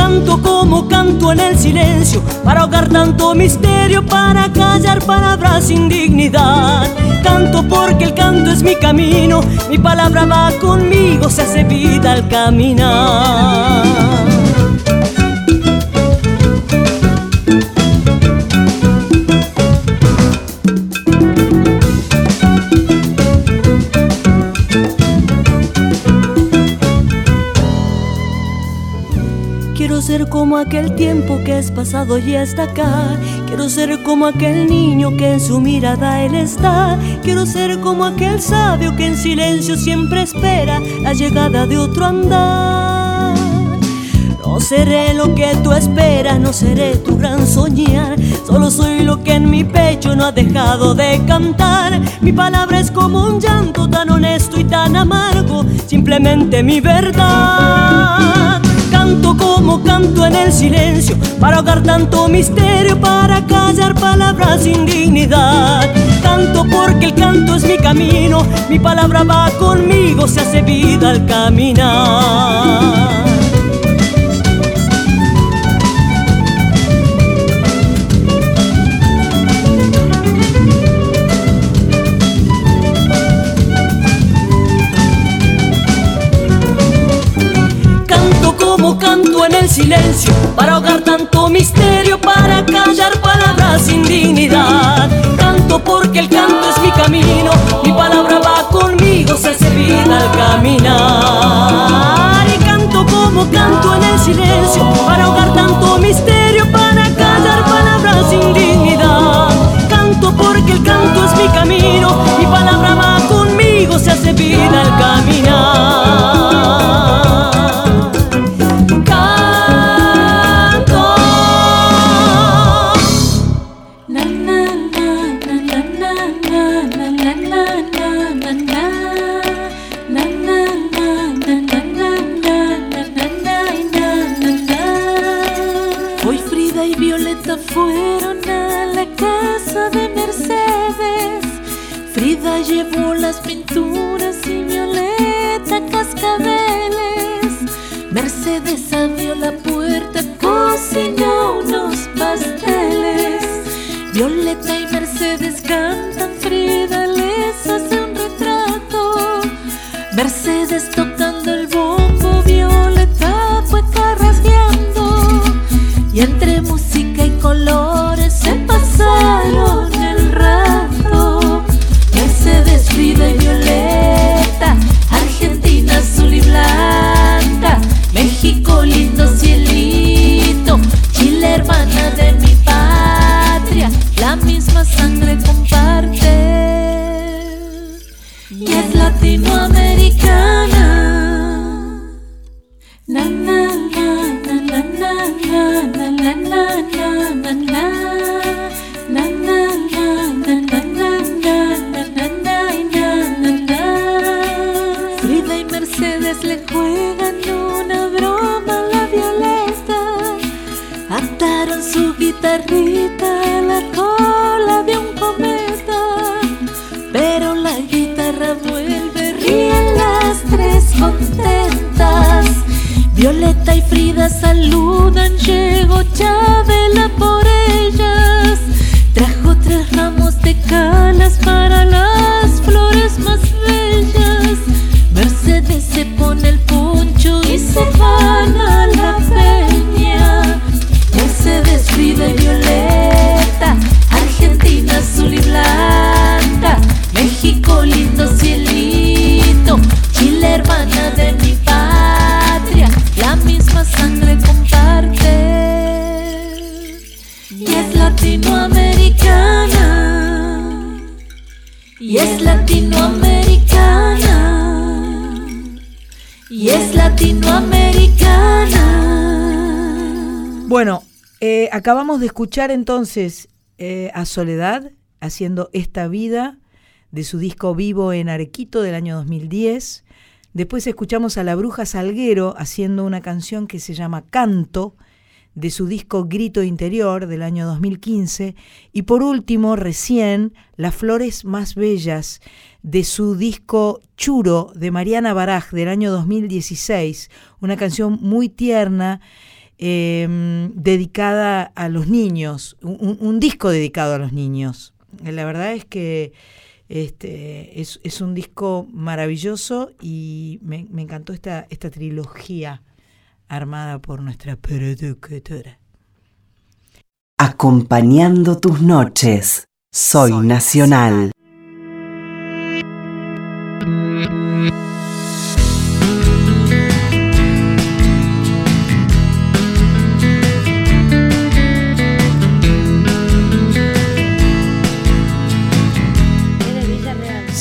Canto como canto en el silencio, para ahogar tanto misterio, para callar palabras sin dignidad. Canto porque el canto es mi camino, mi palabra va conmigo, se hace vida al caminar. Como aquel tiempo que es pasado y está acá. Quiero ser como aquel niño que en su mirada él está. Quiero ser como aquel sabio que en silencio siempre espera la llegada de otro andar. No seré lo que tú esperas, no seré tu gran soñar. Solo soy lo que en mi pecho no ha dejado de cantar. Mi palabra es como un llanto tan honesto y tan amargo, simplemente mi verdad. Canto como canto en el silencio, para ahogar tanto misterio, para callar palabras sin dignidad. Canto porque el canto es mi camino, mi palabra va conmigo, se hace vida al caminar. Para ahogar tanto misterio, para callar palabras sin dignidad. Canto porque el canto es mi camino, mi palabra va conmigo, se hace vida al caminar. Y canto como canto en el silencio para ahogar escuchar entonces eh, a Soledad haciendo Esta Vida de su disco Vivo en Arequito del año 2010. Después escuchamos a La Bruja Salguero haciendo una canción que se llama Canto de su disco Grito Interior del año 2015. Y por último, recién, Las Flores Más Bellas de su disco Churo de Mariana Baraj del año 2016. Una canción muy tierna Em, dedicada a los niños, un, disco dedicado a los niños. La verdad es que este, es, un disco maravilloso y me, encantó esta, esta trilogía armada por nuestra productora. Acompañando tus noches, soy, nacional.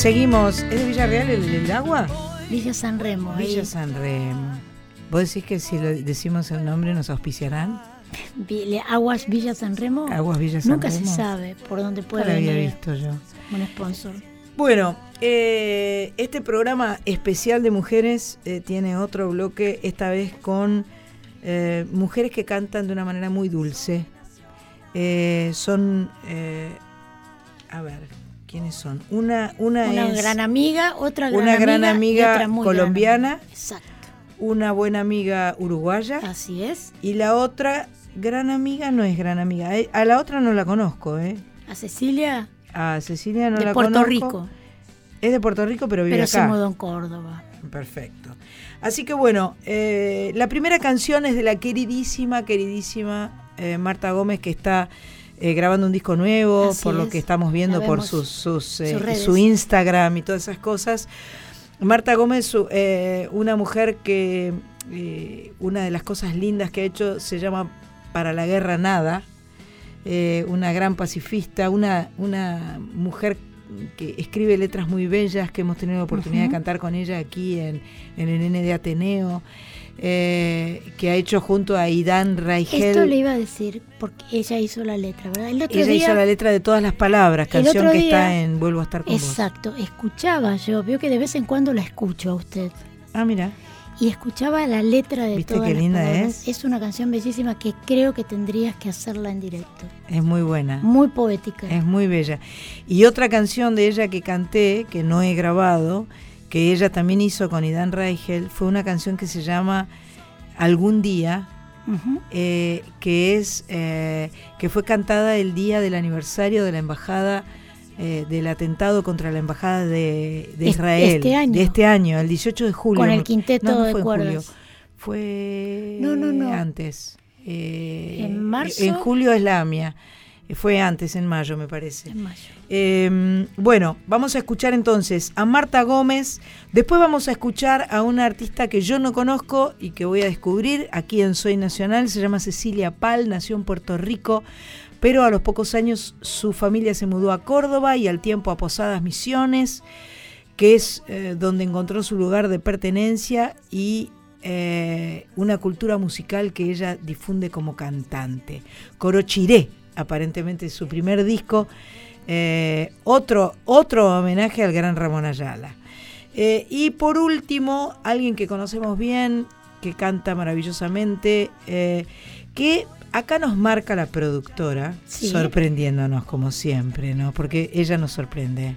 Seguimos. ¿Es de Villarreal el del agua? Villa San Remo. Villa San Remo. ¿Vos decís que si lo decimos el nombre nos auspiciarán? Aguas Villa San Remo. Aguas Villa San Nunca se sabe por dónde puede lo había visto yo. Un sponsor. Bueno, eh, este programa especial de mujeres eh, tiene otro bloque, esta vez con eh, mujeres que cantan de una manera muy dulce. son, a ver, ¿Quiénes son? Una, una, una gran amiga, otra gran una amiga, gran amiga colombiana, Exacto. una buena amiga uruguaya. Así es. Y la otra gran amiga no es gran amiga. Eh, a la otra no la conozco, ¿eh? A Cecilia. A Cecilia no de la Puerto conozco. Rico. Es de Puerto Rico, pero vive pero acá. Pero se mudó en Córdoba. Perfecto. Así que bueno, eh, la primera canción es de la queridísima, queridísima eh, Marta Gómez, que está eh, grabando un disco nuevo, Así por lo que estamos viendo por sus, sus, eh, Sus su Instagram y todas esas cosas. Marta Gómez, eh, una mujer que una de las cosas lindas que ha hecho se llama Para la Guerra Nada, una gran pacifista, una, una mujer que escribe letras muy bellas, que hemos tenido la oportunidad de cantar con ella aquí en, en el N de Ateneo, eh, que ha hecho junto a Idan Raigel. Esto le iba a decir porque ella hizo la letra, ¿verdad? El otro Ella día, hizo la letra de todas las palabras, canción otro que está día- en Vuelvo a estar con vos. Exacto, escuchaba yo, veo que de vez en cuando la escucho a usted. Ah, mira. Y escuchaba la letra de ¿Viste todas qué las linda palabras. es? Es una canción bellísima que creo que tendrías que hacerla en directo. Es muy buena. Muy poética. Es muy bella. Y otra canción de ella que canté, que no he grabado, que ella también hizo con Idan Reigel, fue una canción que se llama Algún día, eh, que es eh, que fue cantada el día del aniversario de la embajada eh, del atentado contra la embajada de, de Israel este año. de este año el 18 de julio Con el quinteto no, no de fue en julio, fue No, no, no. antes ¿En marzo? en julio es la mía fue antes en mayo me parece En mayo. eh, bueno, vamos a escuchar entonces a Marta Gómez. Después vamos a escuchar a una artista que yo no conozco y que voy a descubrir aquí en Soy Nacional. Se llama Cecilia Pal, nació en Puerto Rico, pero a los pocos años su familia se mudó a Córdoba y al tiempo a Posadas Misiones, que es eh, donde encontró su lugar de pertenencia y eh, una cultura musical que ella difunde como cantante. Corochiré, aparentemente su primer disco. Eh, otro, otro homenaje al gran Ramón Ayala. Eh, y por último, alguien que conocemos bien, que canta maravillosamente, eh, que acá nos marca la productora, Sí. sorprendiéndonos como siempre, ¿no? Porque ella nos sorprende.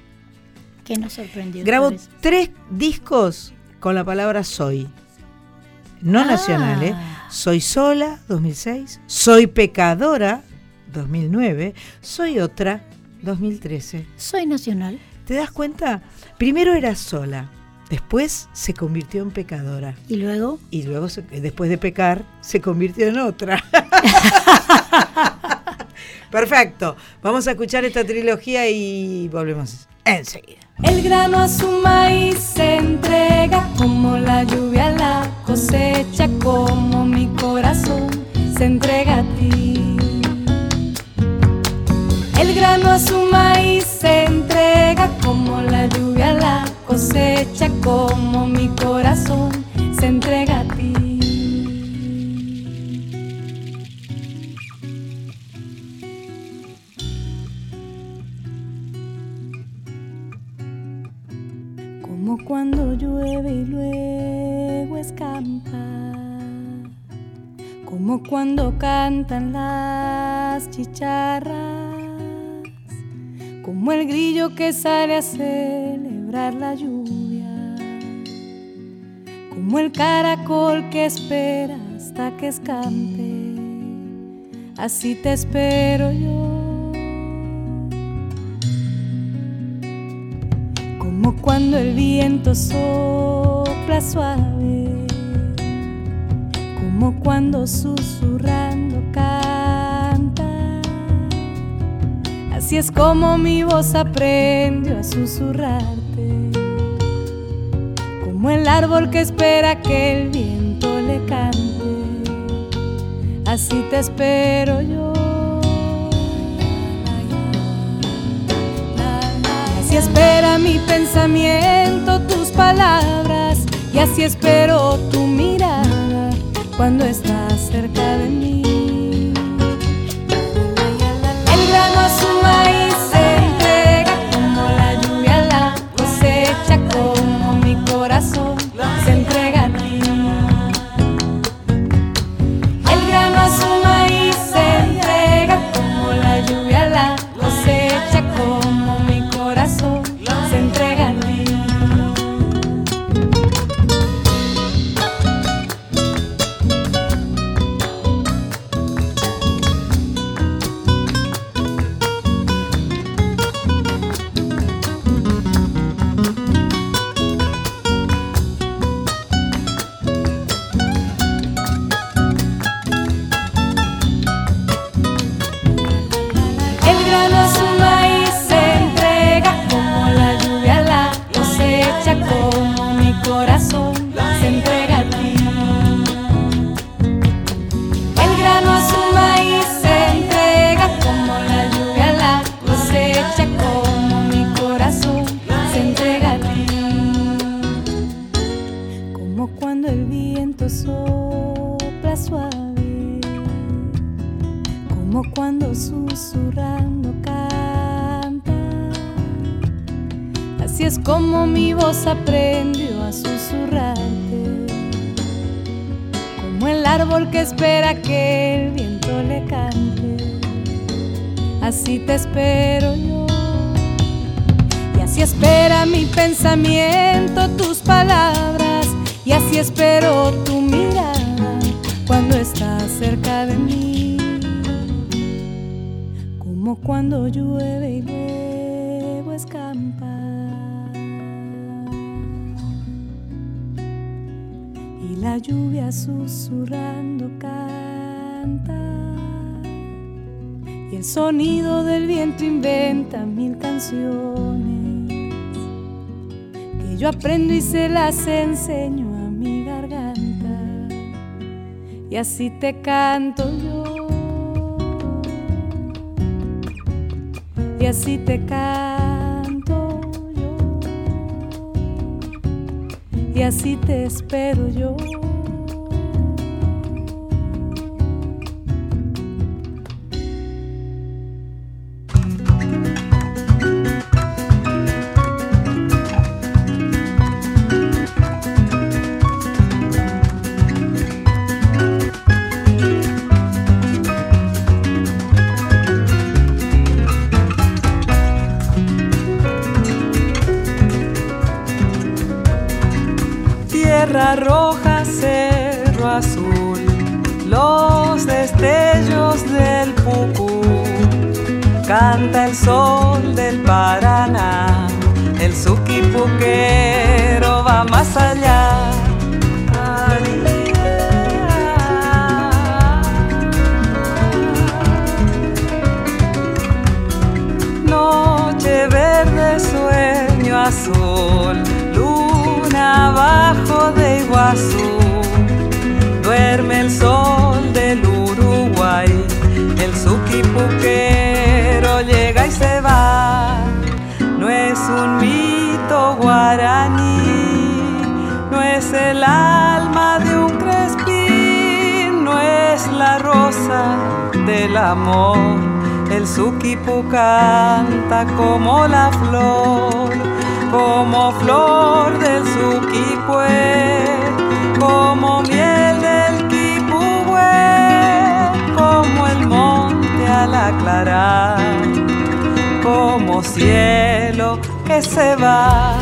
Que nos sorprendió. Grabó tres discos con la palabra soy. No Ah. nacional, ¿eh? Soy sola, 2006. Soy pecadora, 2009. Soy otra, 2013. Soy nacional. ¿Te das cuenta? Primero era sola, después se convirtió en pecadora Y luego, y luego se- después de pecar se convirtió en otra. Perfecto. Vamos a escuchar esta trilogía y volvemos enseguida. El grano a su maíz se entrega como la lluvia a la cosecha, como mi corazón se entrega a ti. El grano a su maíz se entrega como la lluvia a la cosecha, como mi corazón se entrega a ti. Como cuando llueve y luego escampa. Como cuando cantan las chicharras. Como el grillo que sale a celebrar la lluvia. Como el caracol que espera hasta que escampe. Así te espero yo. como cuando el viento sopla suave, como cuando susurrando canta. Así es como mi voz aprendió a susurrarte, como el árbol que espera que el viento le cante. Así te espero yo. Así espera mi pensamiento tus palabras y así espero tu mirada cuando estás cerca de mí. Se entrega tus palabras. Y así espero tu mirada cuando estás cerca de mí. Como cuando llueve y luego escampa. Y la lluvia susurrando canta. Y el sonido del viento inventa mil canciones. Yo aprendo y se las enseño a mi garganta. Y así te canto yo. y así te canto yo y así te espero yo. Sol del Uruguay, el suquipuquero llega y se va. No es un mito guaraní, no es el alma de un crespín, no es la rosa del amor. El suquipu canta como la flor, como flor del suquipue, como miel al aclarar, como cielo que se va.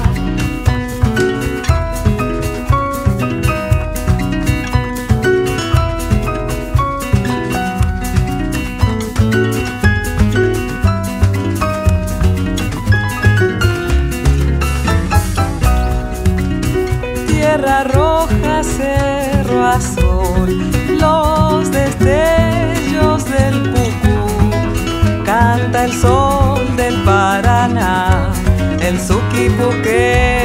El sol del Paraná, el suquipuquero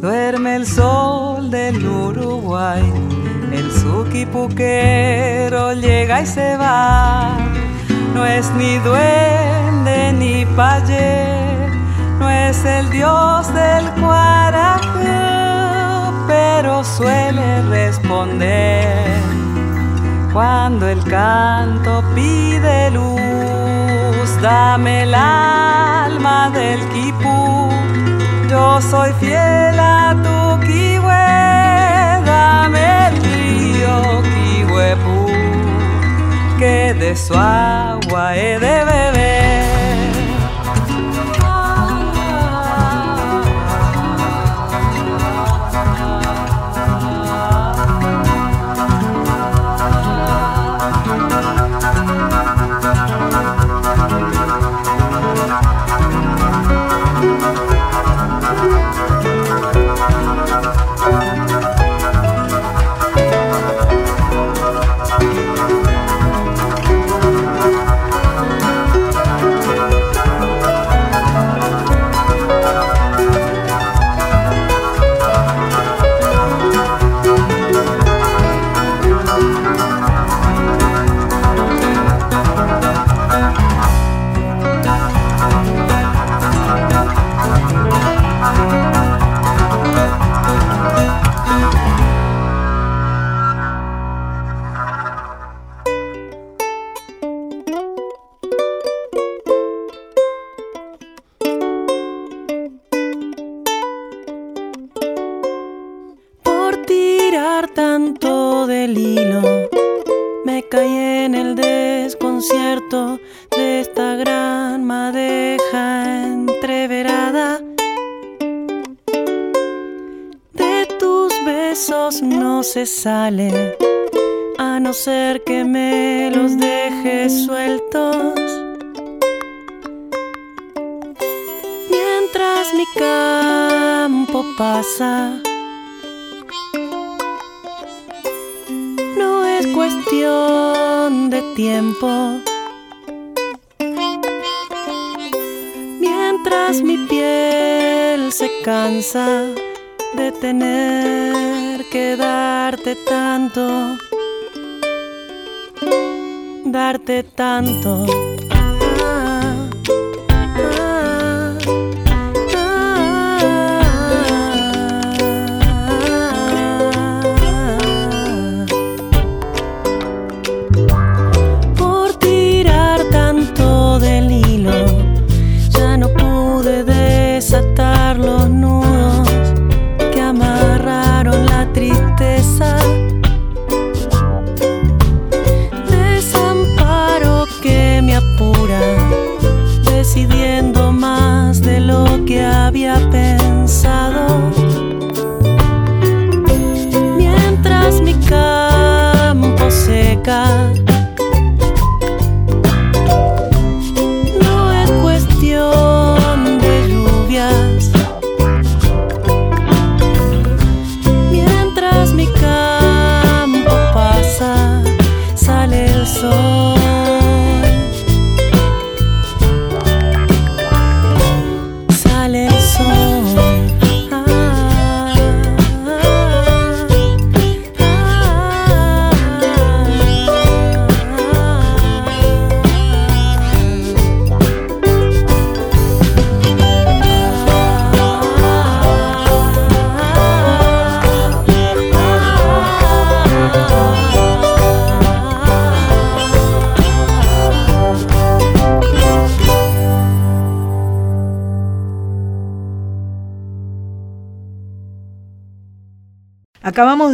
Duerme el sol del Uruguay, el suquipuquero llega y se va. No es ni duende ni payé, no es el dios del Cuarajá, pero suele responder cuando el canto pide luz, dame el alma del quipú. Yo soy fiel a tu kiwe, dame el río kiwepú, que de su agua he de beber. De tener que darte tanto, darte tanto.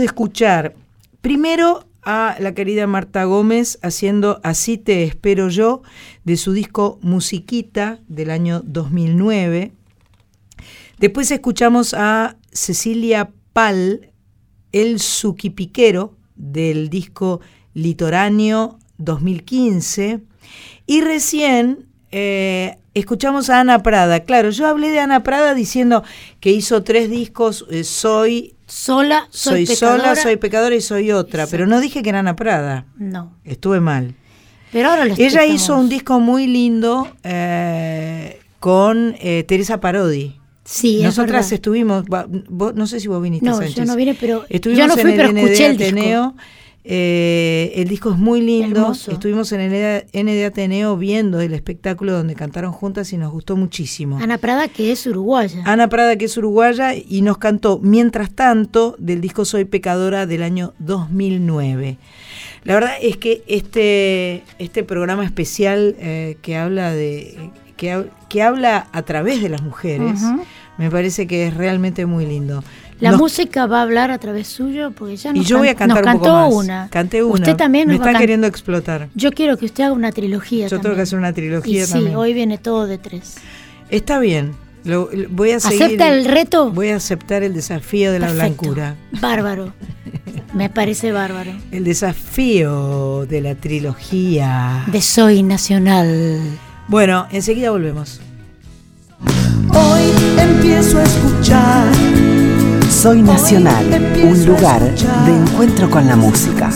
Escuchar primero a la querida Marta Gómez haciendo Así te espero yo de su disco Musiquita del año 2009. Después escuchamos a Cecilia Pal, El Suquipiquero del disco Litoráneo 2015. Y recién eh, escuchamos a Ana Prada. Claro, yo hablé de Ana Prada diciendo que hizo tres discos, eh, Soy Sola, soy, soy sola, soy pecadora y soy otra, pero no dije que era Ana Prada. No. Estuve mal. Pero ahora lo Ella hizo un disco muy lindo eh, con eh, Teresa Parodi. Sí, Nosotras estuvimos, vos- no sé si vos viniste, No, yo Sánchez. no vine, pero- Estuvimos yo no fui, en pero el escuché ND el disco. Eh, el disco es muy lindo. Hermoso. Estuvimos en el ND Ateneo viendo el espectáculo donde cantaron juntas y nos gustó muchísimo. Ana Prada, que es uruguaya. Ana Prada, que es uruguaya, y nos cantó Mientras tanto del disco Soy Pecadora del año 2009. La verdad es que este, este programa especial eh, que habla de que, hab- que habla a través de las mujeres, me parece que es realmente muy lindo. La Nos- música va a hablar a través suyo porque ya y nos, yo voy a can- cantar un poco cantó más. una. Canté una. Usted también me nos va están can- queriendo explotar. Yo quiero que usted haga una trilogía Yo tengo que hacer una trilogía y sí, también. hoy viene todo de tres. Está bien. Lo, lo- voy a seguir, ¿Acepta el reto? Voy a aceptar el desafío de la Perfecto. blancura. Bárbaro. Me parece bárbaro. El desafío de la trilogía. De Soy Nacional. Bueno, enseguida volvemos. Hoy empiezo a escuchar Soy Nacional, un lugar de encuentro con la música.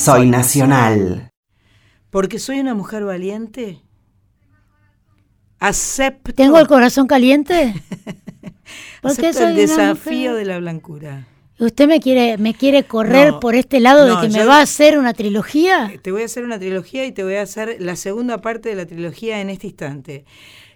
Soy Nacional. Porque soy una mujer valiente. Acepto. ¿Tengo el corazón caliente? Porque acepto soy el desafío mujer- de la blancura. ¿Usted me quiere, me quiere correr No, por este lado no, de que me va a hacer una trilogía? Te voy a hacer una trilogía y te voy a hacer la segunda parte de la trilogía en este instante.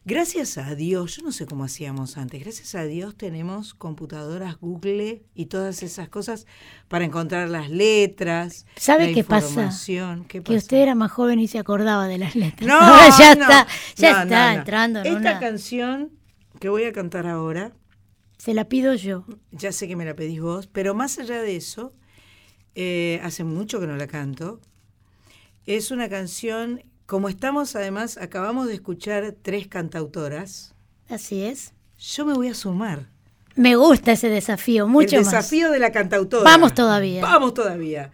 Gracias a Dios, yo no sé cómo hacíamos antes, gracias a Dios tenemos computadoras Google y todas esas cosas para encontrar las letras. ¿Sabe la qué pasa? información. ¿Qué Que usted era más joven y se acordaba de las letras. No, Ahora ya no, está, ya no, está no. entrando en Esta una- canción que voy a cantar ahora, Se la pido yo. ya sé que me la pedís vos, pero más allá de eso, eh, hace mucho que no la canto. Es una canción, como estamos además, acabamos de escuchar tres cantautoras, Así es. yo me voy a sumar. Me gusta ese desafío, mucho El más. desafío de la cantautora. Vamos todavía. Vamos todavía.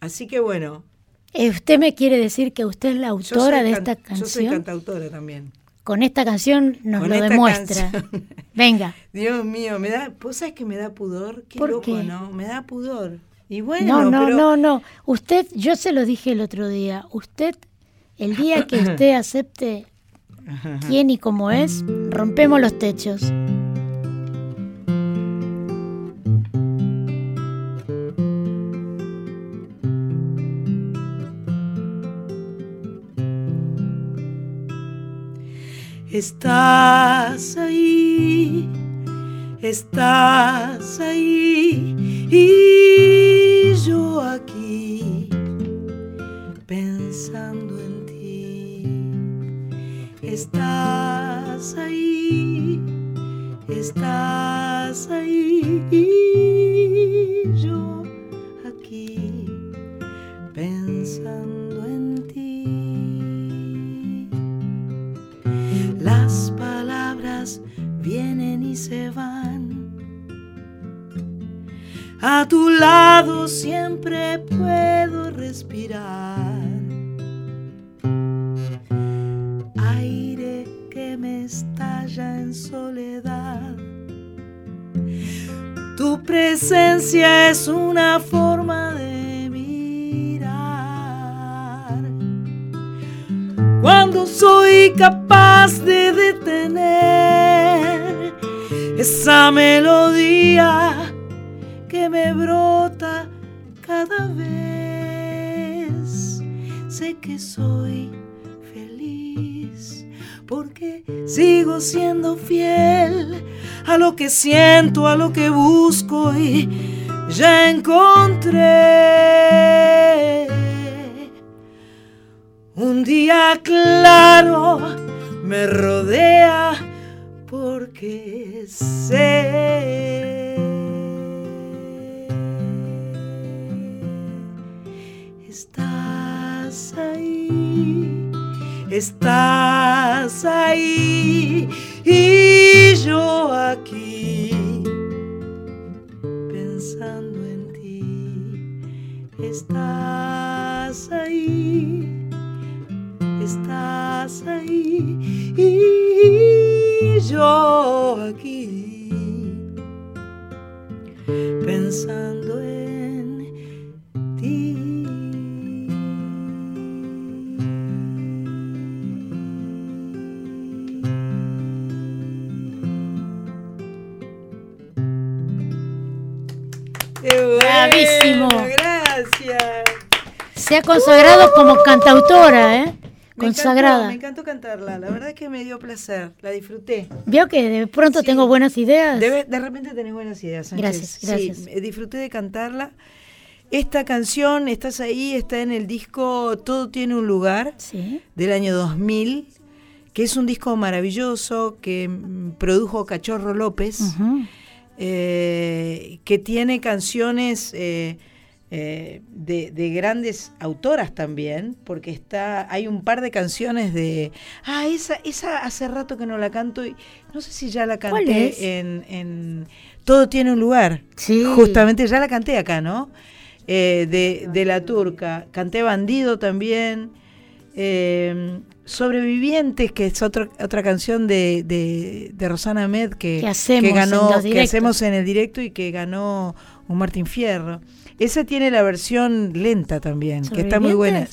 Así que bueno. Eh, ¿Usted me quiere decir que usted es la autora de esta Yo soy canción? cantautora también. Con esta canción nos Con lo demuestra. canción. Venga. Dios mío, me da, ¿vos sabés que me da pudor? Qué ¿Por loco, qué? ¿no? Me da pudor. Y bueno, no, no, pero no, no. Usted, yo se lo dije el otro día. Usted, el día que usted acepte quién y cómo es, rompemos los techos. Estás ahí, estás ahí y yo aquí pensando en. Estás ahí, estás ahí y yo aquí pensando en ti. Las palabras vienen y se van. A tu lado siempre puedo respirar. Estalla en soledad. Tu presencia es una forma de mirar. Cuando soy capaz de detener esa melodía que me brota cada vez, sé que soy porque sigo siendo fiel a lo que siento, a lo que busco y ya encontré. Un día claro me rodea porque sé. Estás ahí, estás ahí y yo aquí pensando en ti. Estás ahí, estás ahí y yo aquí pensando en bueno, Bravísimo. Gracias. Se ha consagrado como cantautora, ¿eh? Me Consagrada. encantó, me encantó cantarla. La verdad es que me dio placer. La disfruté. ¿Vio que de pronto tengo buenas ideas? De, de repente tenés buenas ideas, Sánchez. Gracias, Sí, gracias. me- disfruté de cantarla. Esta canción, estás ahí, está en el disco Todo tiene un lugar del año 2000, que es un disco maravilloso que mm, produjo Cachorro López, eh, que tiene canciones eh, eh, de, de grandes autoras también, porque está hay un par de canciones de... Ah, esa, esa hace rato que no la canto y no sé si ya la ¿Cuál canté en, en Todo tiene un lugar. Sí. Justamente, ya la canté acá, ¿no? De, de la turca. Canté Bandido también. Eh, Sobrevivientes, que es otro- otra canción de, de, de Rosana Med que, Que hacemos ganó, que hacemos en el directo y que ganó un Martín Fierro. Esa tiene la versión lenta también, que está muy buena.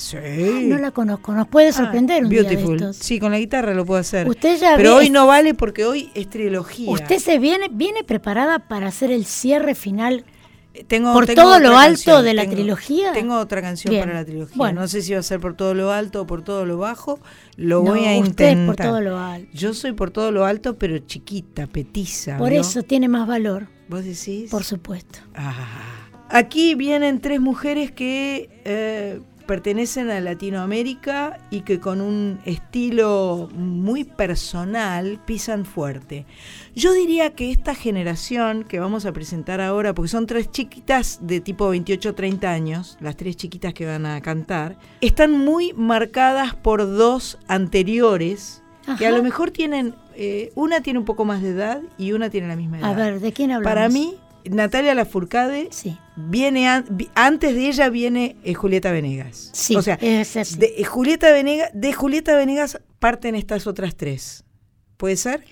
No la conozco, nos puede sorprender un día de Beautiful. estos. Sí, con la guitarra lo puedo hacer. Usted ya Pero hoy no vale porque hoy es trilogía. Usted se viene, viene preparada para hacer el cierre final Tengo, ¿Por tengo todo lo alto de la tengo- trilogía? Tengo otra canción Bien. para la trilogía. Bueno. No sé si va a ser por todo lo alto o por todo lo bajo. Lo No, voy a usted es intentar. por todo lo alto. Yo soy por todo lo alto, pero chiquita, petiza. Por eso tiene más valor. ¿Vos decís? Por supuesto. Ah. Aquí vienen tres mujeres que eh, pertenecen a Latinoamérica y que con un estilo muy personal pisan fuerte. Yo diría que esta generación que vamos a presentar ahora, porque son tres chiquitas de tipo 28-30 años, las tres chiquitas que van a cantar, están muy marcadas por dos anteriores que a lo mejor tienen, eh, una tiene un poco más de edad y una tiene la misma edad. A ver, ¿de quién hablamos? Para mí, Natalia Lafourcade viene an- vi- antes de ella viene eh, Julieta Venegas. Sí, o sea, es así. de eh, Julieta Venegas, de Julieta Venegas parten estas otras tres. ¿Puede ser?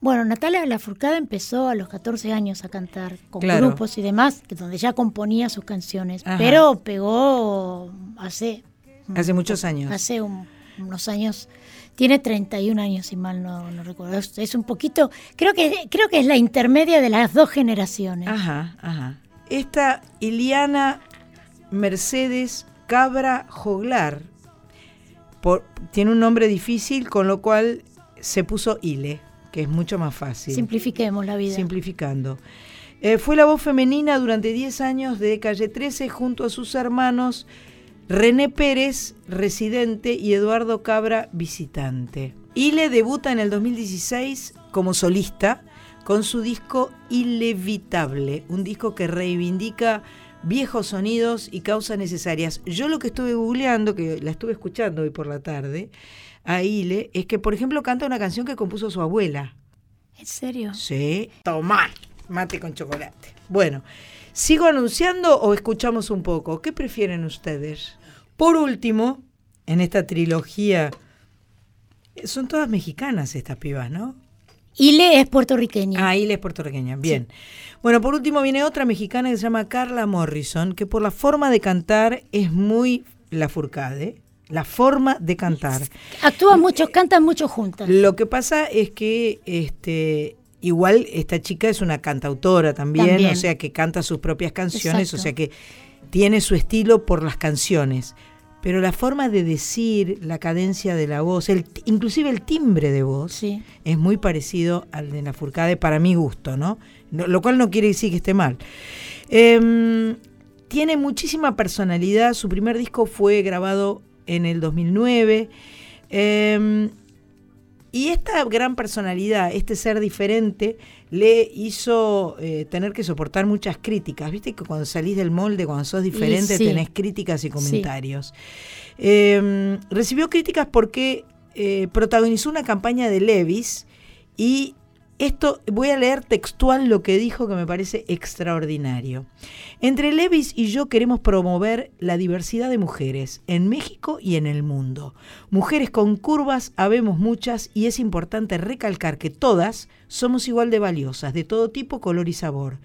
Bueno, Natalia Lafourcade empezó a los 14 años a cantar con Claro. grupos y demás, que donde ya componía sus canciones, Ajá. pero pegó hace Hace muchos años. hace un- unos años. Tiene 31 años, si mal no, no recuerdo. Es, es un poquito, creo que creo que es la intermedia de las dos generaciones. Ajá, ajá. Esta Iliana Mercedes Cabra Joglar por- tiene un nombre difícil, con lo cual se puso Ile, que es mucho más fácil. Simplifiquemos la vida. Simplificando. Eh, fue la voz femenina durante 10 años de Calle 13 junto a sus hermanos René Pérez, residente, y Eduardo Cabra, visitante. Ile debuta en el 2016 como solista con su disco Ilevitable, un disco que reivindica viejos sonidos y causas necesarias. Yo lo que estuve googleando, que la estuve escuchando hoy por la tarde, a Ile, es que, por ejemplo, canta una canción que compuso su abuela. ¿En serio? Sí, tomar mate con chocolate. Bueno, ¿sigo anunciando o escuchamos un poco? ¿Qué prefieren ustedes? Por último, en esta trilogía, son todas mexicanas estas pibas, ¿no? Ile es puertorriqueña. Ah, Ile es puertorriqueña, bien. Bueno, por último viene otra mexicana que se llama Carla Morrison, que por la forma de cantar es muy la furcade. La forma de cantar. Actúan muchos, cantan mucho juntas. Lo que pasa es que este igual esta chica es una cantautora también, También. o sea que canta sus propias canciones, Exacto. o sea que tiene su estilo por las canciones. Pero la forma de decir, la cadencia de la voz, el, inclusive el timbre de voz, es muy parecido al de la Furcade para mi gusto, ¿no? No- Lo cual no quiere decir que esté mal. Em, tiene muchísima personalidad. Su primer disco fue grabado en el 2009. Em, y esta gran personalidad, este ser diferente, le hizo eh, tener que soportar muchas críticas. Viste que cuando salís del molde, cuando sos diferente, sí. tenés críticas y Sí. comentarios. Eh, recibió críticas porque eh, protagonizó una campaña de Levis y esto voy a leer textual lo que dijo que me parece extraordinario. Entre Levis y yo queremos promover la diversidad de mujeres en México y en el mundo. Mujeres con curvas habemos muchas y es importante recalcar que todas somos igual de valiosas, de todo tipo, color y sabor.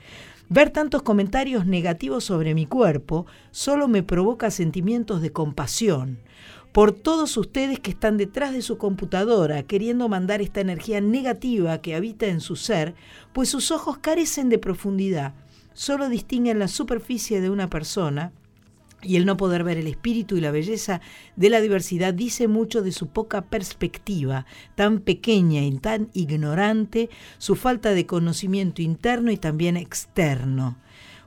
Ver tantos comentarios negativos sobre mi cuerpo solo me provoca sentimientos de compasión por todos ustedes que están detrás de su computadora queriendo mandar esta energía negativa que habita en su ser, pues sus ojos carecen de profundidad, solo distinguen la superficie de una persona y el no poder ver el espíritu y la belleza de la diversidad dice mucho de su poca perspectiva, tan pequeña y tan ignorante, su falta de conocimiento interno y también externo.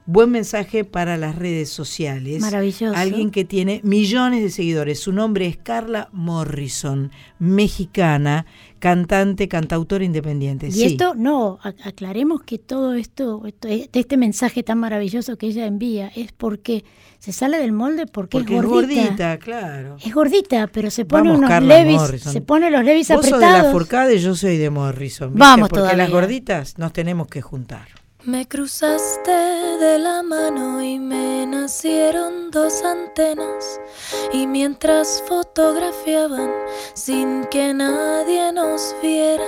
Buen mensaje para las redes sociales. Maravilloso. Alguien que tiene millones de seguidores. Su nombre es Carla Morrison, mexicana, cantante, cantautora independiente. Y Sí. esto, no, aclaremos que todo esto, esto- este mensaje tan maravilloso que ella envía es porque se sale del molde porque, Porque es es gordita. gordita, claro. Es gordita, pero se pone Vamos, unos Carla levis, Morrison. se pone los levis Vos sos de apretados. la Furcade, yo soy de Morrison. ¿viste? Vamos Porque todavía. las gorditas nos tenemos que juntar. Me cruzaste de la mano y me nacieron dos antenas y mientras fotografiaban sin que nadie nos viera,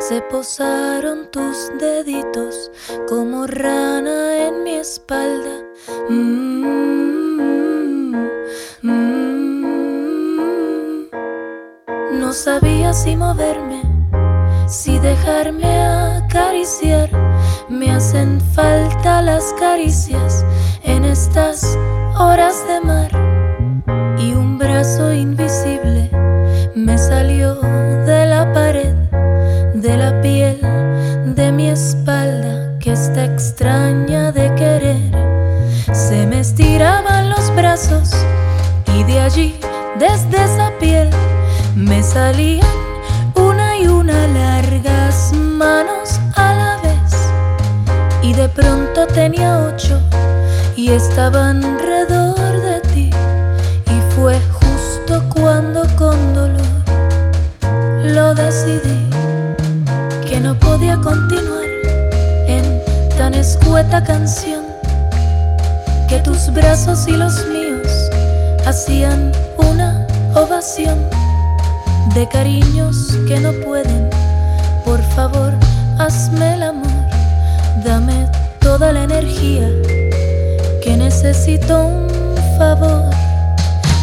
se posaron tus deditos como rana en mi espalda. Mm, mm. No sabía si moverme, si dejarme acariciar. Me hacen falta las caricias en estas horas de mar y un brazo invisible me salió de la pared, de la piel, de mi espalda que está extraña de querer. Se me estiraban los brazos y de allí, desde esa piel, me salían y una largas manos a la vez. Y de pronto tenía ocho y estaban alrededor de ti. Y fue justo cuando con dolor lo decidí que no podía continuar en tan escueta canción que tus brazos y los míos hacían una ovación de cariños que no pueden. Por favor, hazme el amor, dame toda la energía que necesito un favor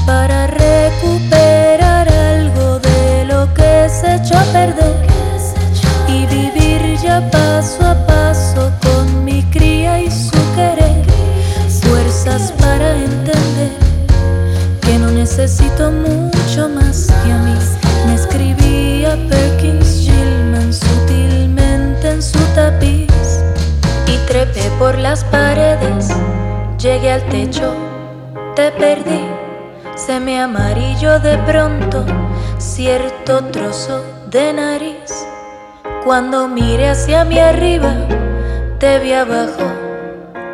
para recuperar algo de lo que se echó a perder y vivir ya paso a paso con mi cría y su querer. Fuerzas para entender que no necesito mucho más que a mí. Perkins Gilman sutilmente en su tapiz y trepé por las paredes. Llegué al techo, te perdí. Se me amarillo de pronto cierto trozo de nariz. Cuando miré hacia mi arriba, te vi abajo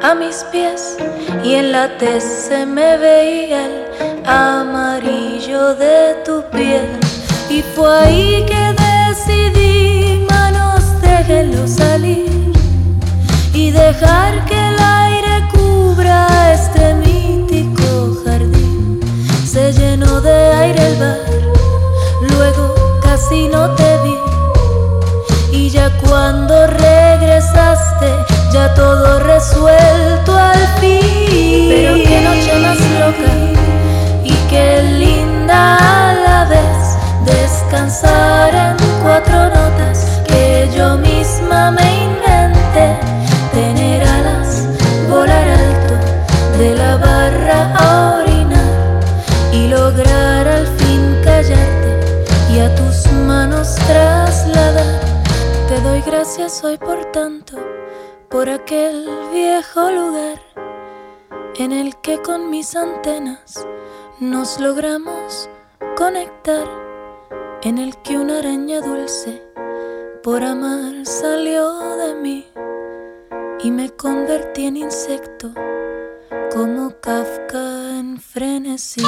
a mis pies y en la tez se me veía el amarillo de tu piel. Y fue ahí que decidí, manos, déjenlo salir y dejar que el aire cubra este mítico jardín. Se llenó de aire el bar, luego casi no te vi. Y ya cuando regresaste, ya todo resuelto al fin. Pero qué noche más loca y qué linda a la vez descansar en cuatro notas que yo misma me inventé. Tener alas, volar alto de la barra a orinar y lograr al fin callarte y a tus manos trasladar. Te doy gracias hoy por tanto, por aquel viejo lugar en el que con mis antenas nos logramos conectar, en el que una araña dulce por amar salió de mí y me convertí en insecto como Kafka en frenesí.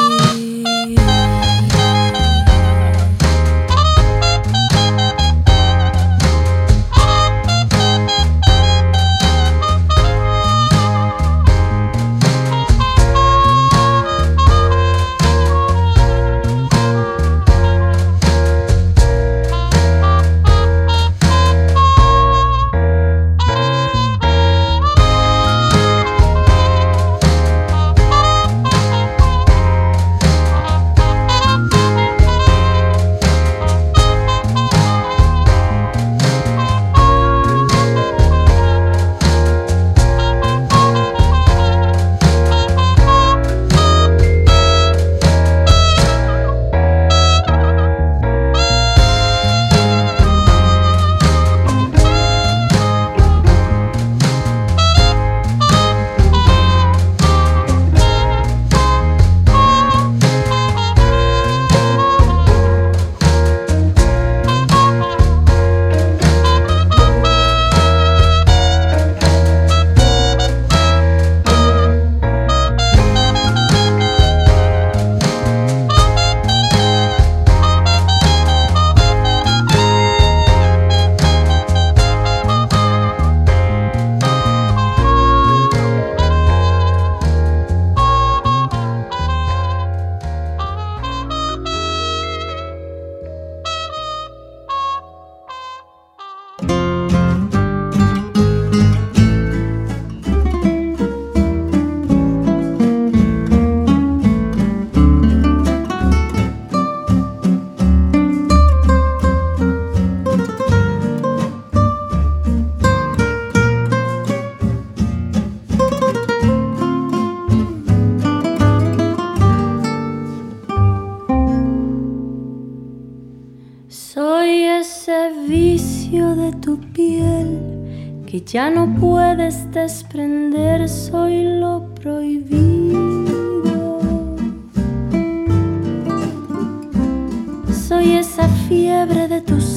ya no puedes desprender, soy lo prohibido. Soy esa fiebre de tus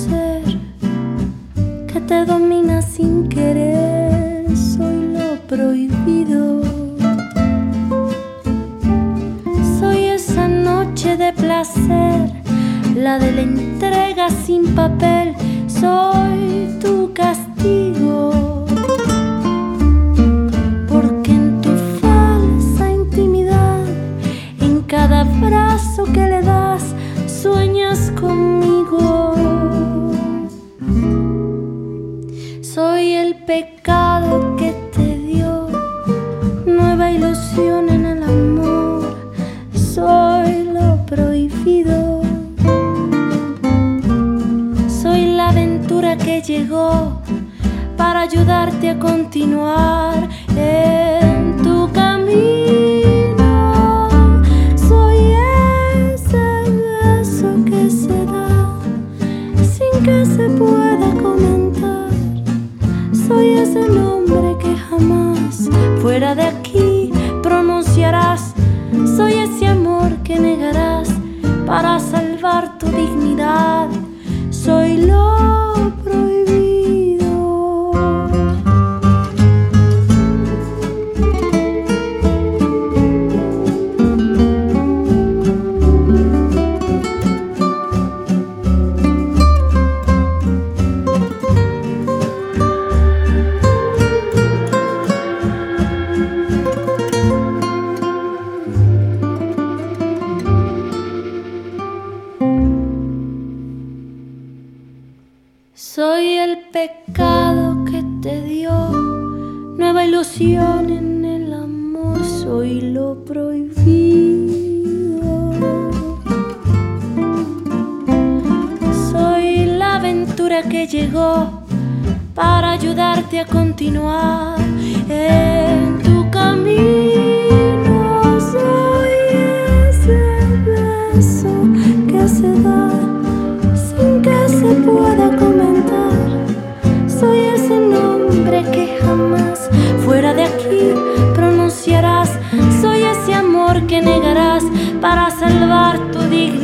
para salvar tu dignidad.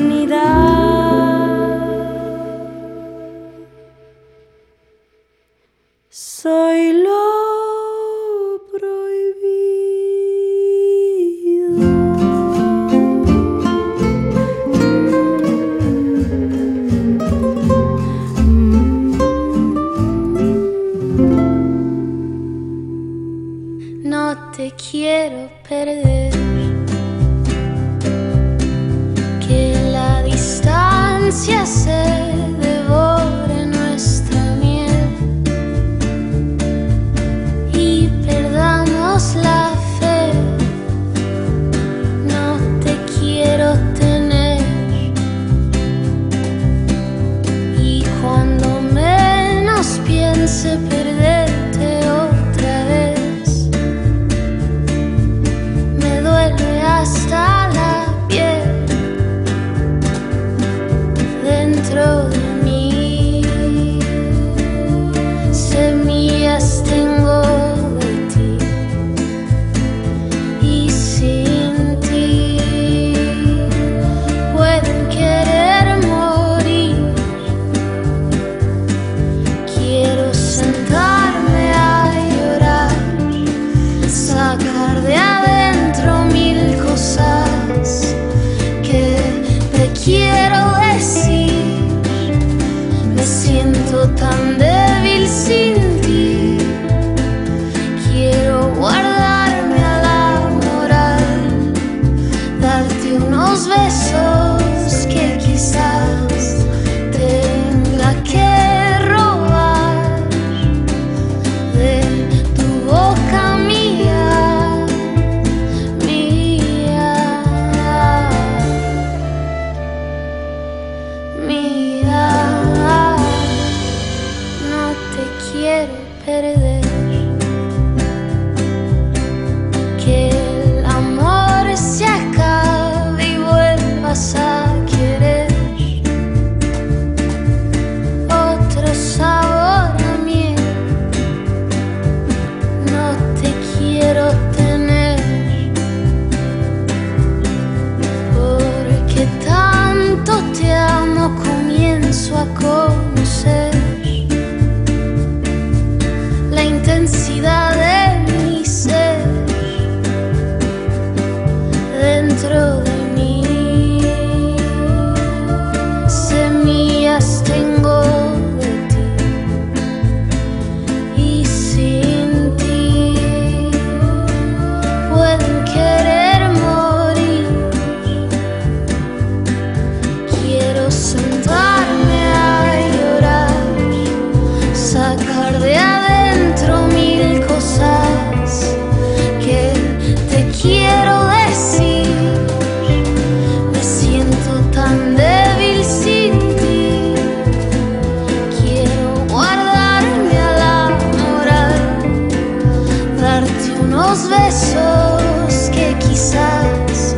unos besos que quizás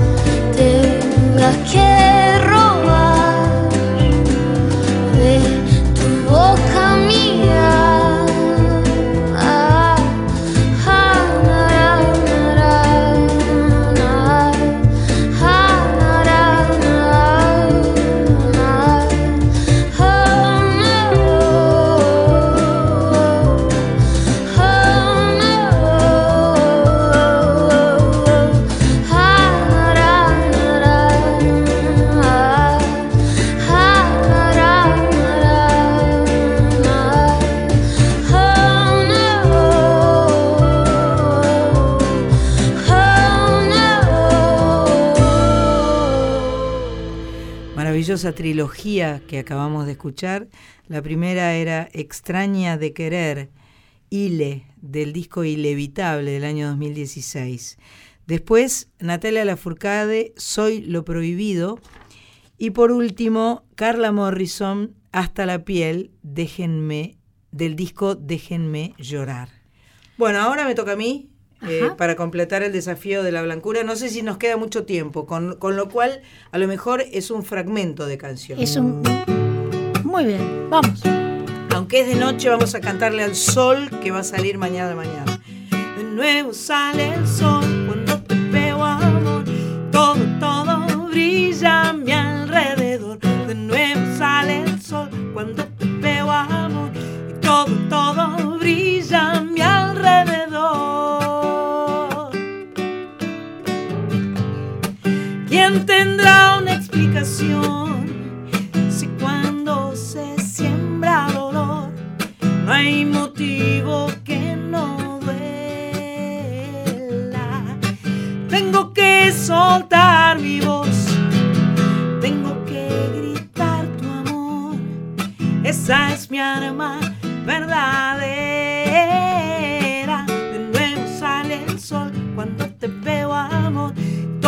tenga que trilogía que acabamos de escuchar. La primera era Extraña de Querer, Ile, del disco Ilevitable del año 2016. Después, Natalia Lafourcade, Soy lo Prohibido. Y por último, Carla Morrison, Hasta la piel, Déjenme, del disco Déjenme llorar. Bueno, ahora me toca a mí eh, para completar el desafío de la blancura. No sé si nos queda mucho tiempo, con, con lo cual a lo mejor es un fragmento de canción. Es un. Muy bien, vamos. Aunque es de noche, vamos a cantarle al sol que va a salir mañana de mañana. De nuevo sale el sol cuando te veo, amor. Todo, todo brilla a mi alrededor. De nuevo sale el sol cuando te veo, amor. Y todo, todo brilla a mi ¿Quién tendrá una explicación? Si cuando se siembra dolor, no hay motivo que no duela. Tengo que soltar mi voz, tengo que gritar tu amor. Esa es mi arma verdadera.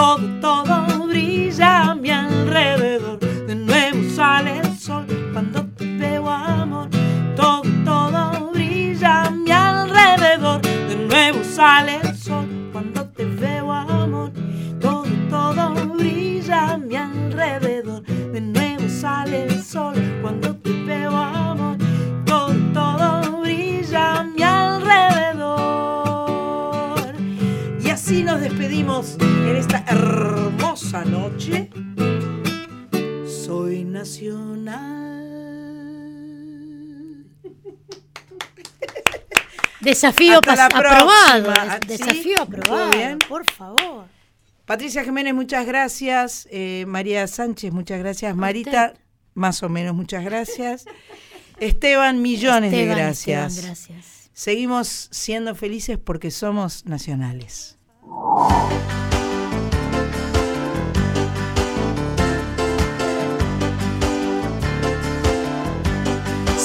Todo, todo brilla a mi alrededor. De nuevo sale el sol cuando te veo, amor. Todo, todo brilla a mi alrededor. De nuevo sale el sol cuando te veo, amor. Todo, todo brilla a mi alrededor. De nuevo sale el sol cuando te nos despedimos en esta hermosa noche. Soy nacional. Desafío pas- aprobado. ¿Sí? Desafío ¿Todo aprobado. bien? Por favor. Patricia Jiménez, muchas gracias. Eh, María Sánchez, muchas gracias. Marita, más o menos, muchas gracias. Esteban, millones de Esteban, gracias. Esteban, gracias. Seguimos siendo felices porque somos nacionales.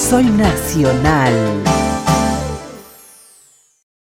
Soy nacional.